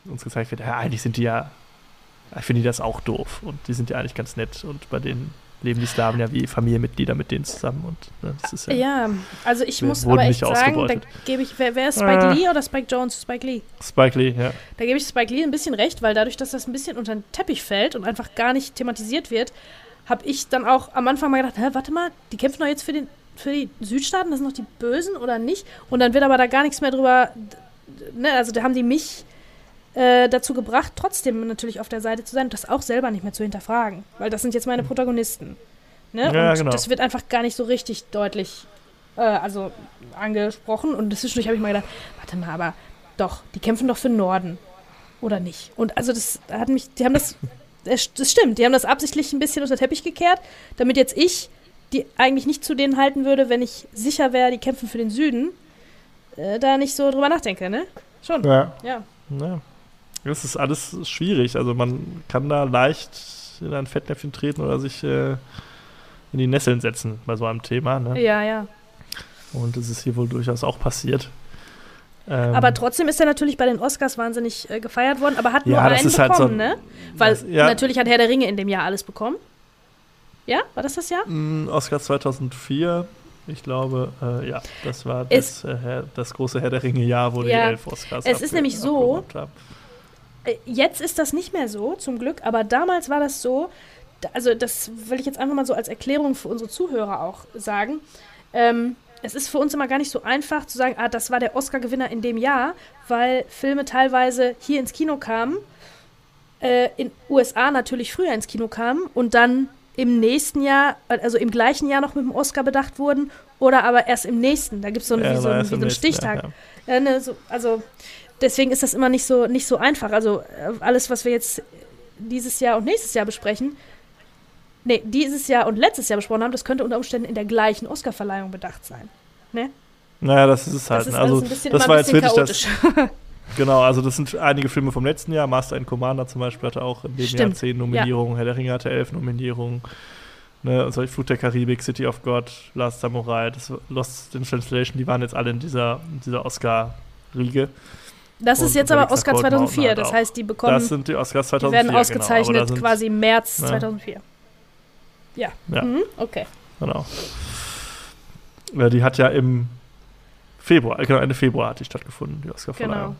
uns gezeigt wird, ja, eigentlich sind die ja, ich finde die das auch doof. Und die sind ja eigentlich ganz nett. Und bei denen leben die Slawen ja wie Familienmitglieder mit denen zusammen. Und ne, das ist ja, Ja, also ich muss aber echt sagen, da gebe ich, wer, wer ist Spike Ah. Lee oder Spike Jones? Spike Lee. Spike Lee, ja. Da gebe ich Spike Lee ein bisschen recht, weil dadurch, dass das ein bisschen unter den Teppich fällt und einfach gar nicht thematisiert wird, habe ich dann auch am Anfang mal gedacht, hä, warte mal, die kämpfen doch jetzt für, den, für die Südstaaten, das sind doch die Bösen oder nicht? Und dann wird aber da gar nichts mehr drüber, ne, also da haben die mich äh, dazu gebracht, trotzdem natürlich auf der Seite zu sein und das auch selber nicht mehr zu hinterfragen, weil das sind jetzt meine Protagonisten. Ne? Ja, und genau. das wird einfach gar nicht so richtig deutlich äh, also angesprochen und zwischendurch habe ich mal gedacht, warte mal, aber doch, die kämpfen doch für den Norden. Oder nicht? Und also das hat mich, die haben das, das stimmt, die haben das absichtlich ein bisschen unter den Teppich gekehrt, damit jetzt ich, die eigentlich nicht zu denen halten würde, wenn ich sicher wäre, die kämpfen für den Süden, äh, da nicht so drüber nachdenke, ne? Schon, Ja. ja. Ja. Das ist alles schwierig. Also man kann da leicht in ein Fettnäpfchen treten oder sich äh, in die Nesseln setzen bei so einem Thema. Ne? Ja, ja. Und das ist hier wohl durchaus auch passiert. Ähm, Aber trotzdem ist er natürlich bei den Oscars wahnsinnig äh, gefeiert worden, aber hat nur Ja, das einen ist halt bekommen, so- ne? Weil das- ja. natürlich hat Herr der Ringe in dem Jahr alles bekommen. Ja, war das das Jahr? mh, Oscar 2004, ich glaube, äh, ja, das war Es- das, äh, das große Herr der Ringe-Jahr, wo Ja. die elf Oscars Es ist nämlich so, Jetzt ist das nicht mehr so, zum Glück, aber damals war das so, also das will ich jetzt einfach mal so als Erklärung für unsere Zuhörer auch sagen. Ähm, es ist für uns immer gar nicht so einfach zu sagen, ah, das war der Oscar-Gewinner in dem Jahr, weil Filme teilweise hier ins Kino kamen, äh, in USA natürlich früher ins Kino kamen und dann im nächsten Jahr, äh, also im gleichen Jahr noch mit dem Oscar bedacht wurden oder aber erst im nächsten. Da gibt es so, Ja, wie so, einen- wie so einen Stichtag. ja. Ja, ne, so, also deswegen ist das immer nicht so, nicht so einfach. Also äh, alles, was wir jetzt dieses Jahr und nächstes Jahr besprechen, nee, dieses Jahr und letztes Jahr besprochen haben, das könnte unter Umständen in der gleichen Oscarverleihung bedacht sein. Naja, das ist es halt. Das ist ne? also, alles ein bisschen, das war jetzt wirklich das, chaotisch. Genau, also das sind einige Filme vom letzten Jahr. Master and Commander zum Beispiel hatte auch in dem Jahr Stimmt, zehn Nominierungen. Herr der Ringe hatte elf Nominierungen. Ne, also Flut der Karibik, City of God, Last Samurai, das Lost in Translation, die waren jetzt alle in dieser, in dieser Oscar-Riege. Das ist jetzt aber Oscar Cold Mountain 2004, halt das heißt, die bekommen, Das sind die Oscars die 2004. werden genau, ausgezeichnet da sind, quasi im März Ja. 2004. Ja. Ja. Mhm, okay. Genau. Ja, die hat ja im Februar, genau, Ende Februar hat die stattgefunden, die Oscar-Verleihung.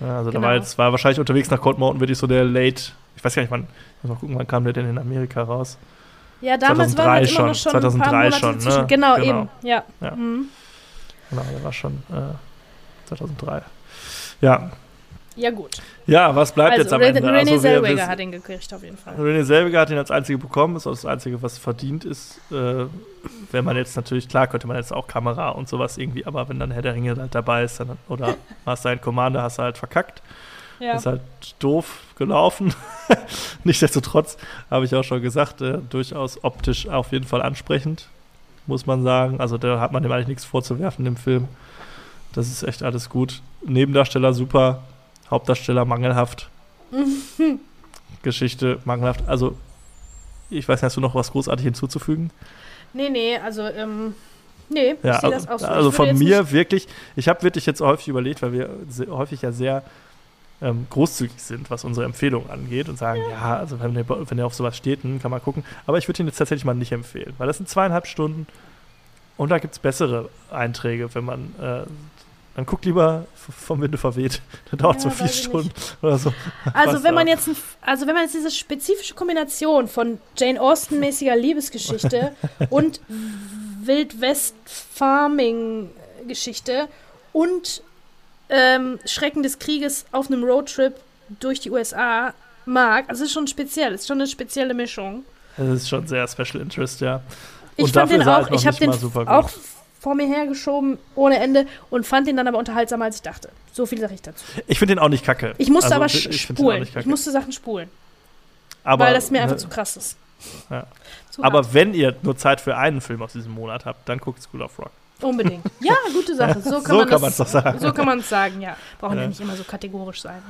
Ja, also da Genau. war jetzt, war wahrscheinlich unterwegs nach Cold Mountain wirklich so der Late, ich weiß gar nicht, wann, ich muss mal gucken, wann kam der denn in Amerika raus? Ja, damals 2003 waren halt immer schon, noch schon ein paar 2003 Monate schon, ne? Genau, Genau. eben. Ja. Ja. Mhm. Genau, der war schon äh, 2003. Ja. Ja, gut. Ja, was bleibt also, jetzt am Ende? René also, wir- hat ihn gekriegt, auf jeden Fall. René Selweger hat ihn als einzige bekommen, ist auch das Einzige, was verdient ist. Äh, wenn man jetzt natürlich, klar könnte man jetzt auch Kamera und sowas irgendwie, aber wenn dann Herr der Ringe halt dabei ist, dann, oder Master and Commander hast du halt verkackt. Ja. Ist halt doof gelaufen. Nichtsdestotrotz habe ich auch schon gesagt, äh, durchaus optisch auf jeden Fall ansprechend, muss man sagen. Also da hat man dem eigentlich nichts vorzuwerfen im Film. Das ist echt alles gut. Nebendarsteller super, Hauptdarsteller mangelhaft. Geschichte mangelhaft. Also, ich weiß nicht, hast du noch was großartig hinzuzufügen? Nee, nee, also, ähm, nee, Ja, ich sehe also, das auch so. also von mir wirklich, ich habe wirklich jetzt häufig überlegt, weil wir häufig ja sehr ähm, großzügig sind, was unsere Empfehlungen angeht und sagen, ja, also wenn der, wenn der auf sowas steht, hm, kann man gucken. Aber ich würde ihn jetzt tatsächlich mal nicht empfehlen, weil das sind zweieinhalb Stunden und da gibt es bessere Einträge, wenn man, äh, dann guckt lieber vom Winde verweht. Da dauert Ja, so vier ich Stunden oder so. Also Was wenn man jetzt, also wenn man jetzt diese spezifische Kombination von Jane Austen-mäßiger Liebesgeschichte und Wild West Farming Geschichte und ähm, Schrecken des Krieges auf einem Roadtrip durch die USA mag, also es ist schon speziell, es ist schon eine spezielle Mischung. Das ist schon sehr Special Interest, ja. Ich Und fand dafür den auch, halt ich habe nicht den mal super gut. auch vor mir hergeschoben ohne Ende und fand den dann aber unterhaltsamer als ich dachte. So viel sage ich dazu. Ich finde den auch nicht kacke. Ich musste Also, aber ich- spulen. Ich musste Sachen spulen, aber, weil das mir einfach ne, zu krass ist. Ja. Zu hart. Aber wenn ihr nur Zeit für einen Film aus diesem Monat habt, dann guckt School of Rock. Unbedingt. Ja, gute Sache. So kann So man kann es doch sagen. So kann man es sagen, ja. Brauchen ja Ja. nicht immer so kategorisch sein.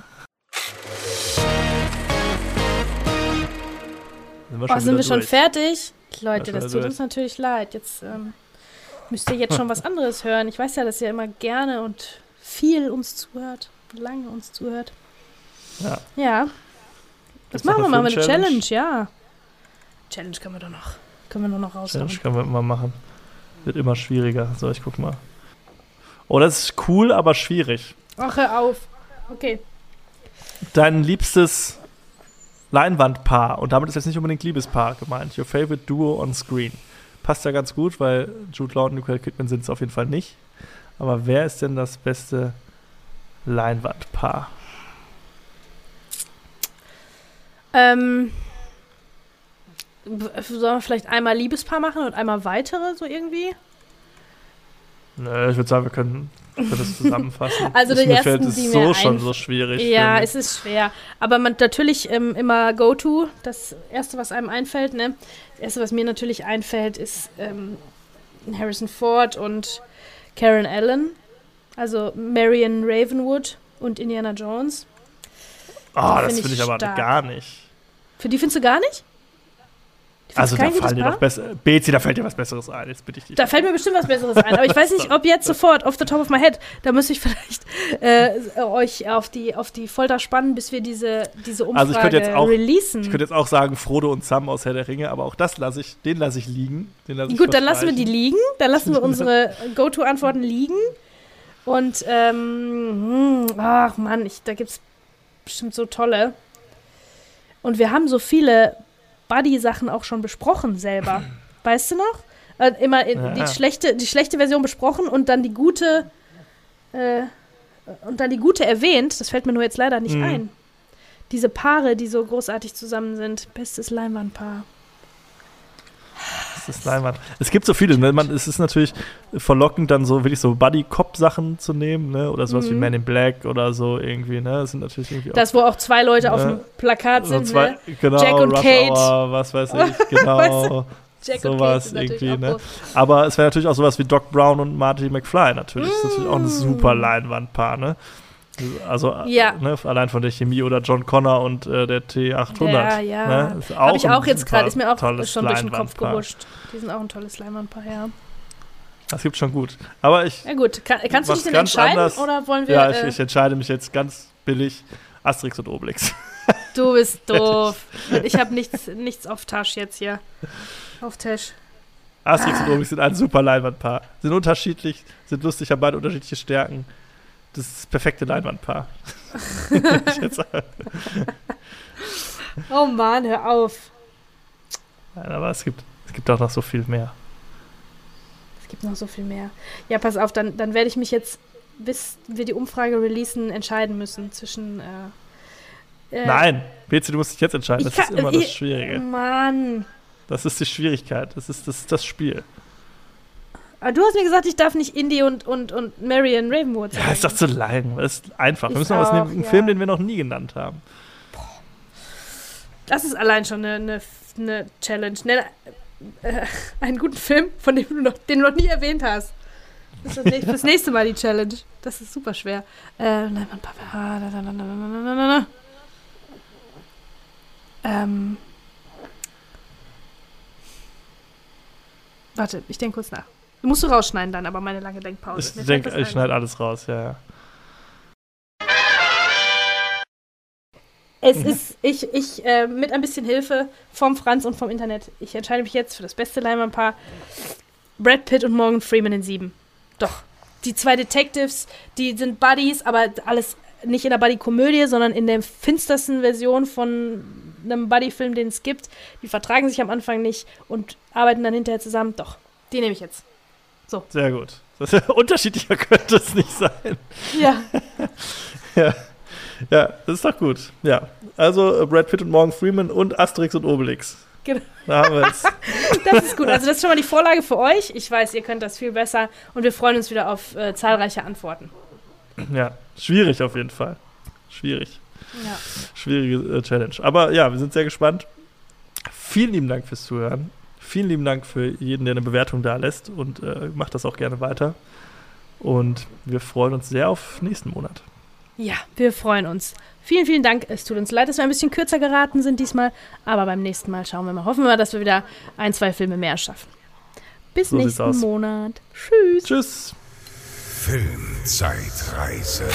Sind wir Oh, sind wir schon fertig? Leute, schon das tut durch. uns natürlich leid. Jetzt ähm, müsst ihr jetzt schon was anderes hören. Ich weiß ja, dass ihr immer gerne und viel uns zuhört. Lange uns zuhört. Ja. Ja. Was Gibt's machen wir mal mit einer Challenge? Filmchallenge? Ja. Challenge können wir doch noch. Können wir nur noch raushauen. Challenge können wir immer machen. Wird immer schwieriger. So, ich guck mal. Oh, das ist cool, aber schwierig. Ach, hör auf. Okay. Dein liebstes Leinwandpaar, und damit ist jetzt nicht unbedingt Liebespaar gemeint, your favorite duo on screen. Passt ja ganz gut, weil Jude Law und Nicole Kidman sind es auf jeden Fall nicht. Aber wer ist denn das beste Leinwandpaar? Ähm. Sollen wir vielleicht einmal Liebespaar machen und einmal weitere, so irgendwie? Nö, ich würde sagen, wir können, können das zusammenfassen. Also Das die mir ersten, fällt es die so schon so schwierig. Ja, es ist schwer. Aber man natürlich ähm, immer Go-To, das erste, was einem einfällt, ne? Das erste, was mir natürlich einfällt, ist ähm, Harrison Ford und Karen Allen. Also Marion Ravenwood und Indiana Jones. Ah, die das find finde ich ich aber gar nicht. Für die findest du gar nicht? Also da fallen dir doch besser. Bezi, da fällt dir was Besseres ein. Jetzt bitte ich dich. Da fällt mir bestimmt was Besseres ein. Aber ich weiß nicht, ob jetzt sofort, off the top of my head, da müsste ich vielleicht äh, euch auf die, auf die Folter spannen, bis wir diese, diese Umfrage Also ich könnte jetzt auch- releasen. Ich könnte jetzt auch sagen Frodo und Sam aus Herr der Ringe, aber auch das lasse ich, den lasse ich liegen. Den lasse ich Gut, dann lassen wir die liegen. Dann lassen wir unsere Go-To-Antworten liegen. Und, ähm, hm, ach Mann, ich, da gibt es bestimmt so tolle. Und wir haben so viele Buddy-Sachen auch schon besprochen selber. Weißt du noch? Äh, immer Ja. die, schlechte, die schlechte Version besprochen und dann die gute äh, und dann die gute erwähnt. Das fällt mir nur jetzt leider nicht Mhm. ein. Diese Paare, die so großartig zusammen sind. Bestes Leinwandpaar. Das ist Leinwand. Es gibt so viele. Ne? Man, es ist natürlich verlockend, dann so wirklich so Buddy-Cop-Sachen zu nehmen, ne? Oder sowas wie Mhm. Man in Black oder so irgendwie, ne? Das sind natürlich irgendwie auch Das, wo auch zwei Leute auf Ja. dem Plakat so sind. zwei, ne? genau, Jack und Rush Kate. Hour, was weiß ich, genau. Jack und Kate sowas irgendwie, ne? Aber es wäre natürlich auch sowas wie Doc Brown und Marty McFly natürlich. Das ist natürlich auch ein Mm. super Leinwandpaar, ne? Also Ja. ne, allein von der Chemie oder John Connor und äh, der T800. Ja, ja. Ne? Habe ich auch jetzt gerade, ist mir auch schon durch den Kopf gehuscht. Die sind auch ein tolles Leinwandpaar, ja. Das gibt schon gut. Aber ich, Ja gut, Kann, kannst du dich denn entscheiden anders- oder wollen wir... ja, ich, äh, ich entscheide mich jetzt ganz billig. Asterix und Obelix. du bist doof. ich habe nichts, nichts auf Tasch jetzt hier. Auf Tasch. Asterix und Obelix sind ein super Leinwandpaar. Sind unterschiedlich, sind lustig, haben beide unterschiedliche Stärken. Das ist das perfekte Leinwandpaar. Oh Mann, hör auf. Nein, aber es gibt, es gibt auch noch so viel mehr. Es gibt noch so viel mehr. Ja, pass auf, dann, dann werde ich mich jetzt, bis wir die Umfrage releasen, entscheiden müssen zwischen... Äh, äh, Nein, Bezi, du musst dich jetzt entscheiden. Das ist kann- immer ich- das Schwierige. Mann. Das ist die Schwierigkeit. Das ist das, das Spiel. Aber du hast mir gesagt, ich darf nicht Indie und, und, und Marion Ravenwood sagen. Ja, ist doch zu lang. Das ist einfach. Wir müssen auch, was nehmen. Ein ja. Film, den wir noch nie genannt haben. Das ist allein schon eine, eine, eine Challenge. Nenne äh, einen guten Film, von dem du noch, den du noch nie erwähnt hast. Das ist das, das nächste Mal die Challenge. Das ist super schwer. Äh, ähm. Warte, ich denke kurz nach. Du musst du rausschneiden dann, aber meine lange Denkpause. Ich Mir ich schneide alles raus. Ja, ja. Es ist, ich, ich, äh, mit ein bisschen Hilfe vom Franz und vom Internet. Ich entscheide mich jetzt für das beste Leinwandpaar. Brad Pitt und Morgan Freeman in sieben. Doch. Die zwei Detectives, die sind Buddies, aber alles nicht in der Buddy-Komödie, sondern in der finstersten Version von einem Buddy-Film, den es gibt. Die vertragen sich am Anfang nicht und arbeiten dann hinterher zusammen. Doch, die nehme ich jetzt. Sehr gut. Das, unterschiedlicher könnte es nicht sein. Ja. Ja. ja, das ist doch gut. Ja, also äh, Brad Pitt und Morgan Freeman und Asterix und Obelix. Genau. Da haben wir es. Das ist gut. Also das ist schon mal die Vorlage für euch. Ich weiß, ihr könnt das viel besser und wir freuen uns wieder auf äh, zahlreiche Antworten. ja, schwierig auf jeden Fall. Schwierig. Ja. Schwierige äh, Challenge. Aber ja, wir sind sehr gespannt. Vielen lieben Dank fürs Zuhören. Vielen lieben Dank für jeden, der eine Bewertung da lässt und äh, macht das auch gerne weiter. Und wir freuen uns sehr auf nächsten Monat. Ja, wir freuen uns. Vielen, vielen Dank. Es tut uns leid, dass wir ein bisschen kürzer geraten sind diesmal, aber beim nächsten Mal schauen wir mal. Hoffen wir, dass wir wieder ein, zwei Filme mehr schaffen. Bis So nächsten aus. Monat. Tschüss. Tschüss. Filmzeitreise.